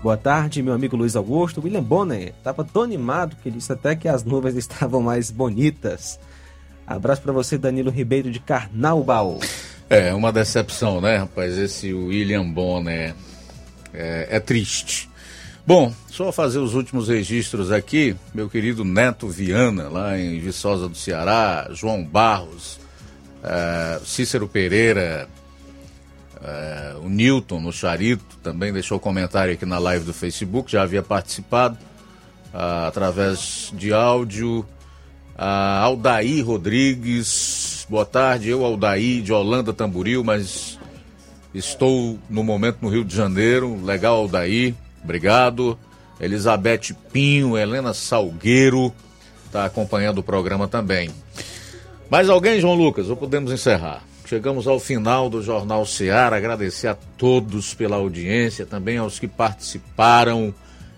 Boa tarde, meu amigo Luiz Augusto. William Bonner estava tão animado que disse até que as nuvens estavam mais bonitas. Abraço para você, Danilo Ribeiro de Carnaubal. É, uma decepção, né, rapaz? Esse William Bonner é, é triste. Bom, só fazer os últimos registros aqui. Meu querido Neto Viana, lá em Viçosa do Ceará, João Barros, é, Cícero Pereira, é, o Newton no Charito também deixou comentário aqui na live do Facebook, já havia participado ah, através de áudio. Ah, Aldair Rodrigues, boa tarde. Eu, Aldair, de Holanda Tamboril, mas estou no momento no Rio de Janeiro. Legal, Aldair, obrigado. Elizabeth Pinho, Helena Salgueiro, está acompanhando o programa também. Mais alguém, João Lucas, ou podemos encerrar? Chegamos ao final do Jornal Seara. Agradecer a todos pela audiência, também aos que participaram.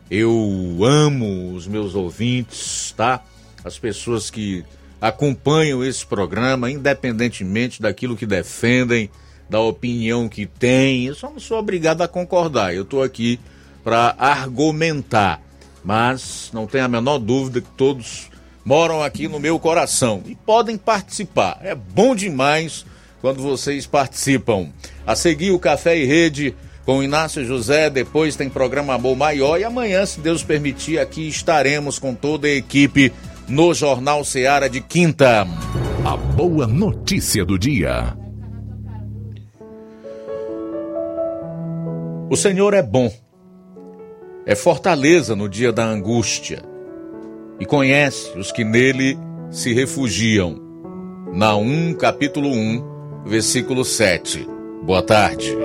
Eu amo os meus ouvintes, tá? As pessoas que acompanham esse programa, independentemente daquilo que defendem, da opinião que têm. Eu só não sou obrigado a concordar. Eu estou aqui para argumentar. Mas não tem a menor dúvida que todos moram aqui no meu coração e podem participar. É bom demais quando vocês participam. A seguir o Café e Rede com Inácio José, depois tem programa Amor Maior e amanhã, se Deus permitir, aqui estaremos com toda a equipe no Jornal Seara de Quinta. A boa notícia do dia. O Senhor é bom, é fortaleza no dia da angústia e conhece os que nele se refugiam. Naum capítulo 1, versículo 7. Boa tarde.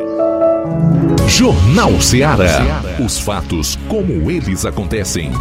Jornal Ceará. Os fatos como eles acontecem.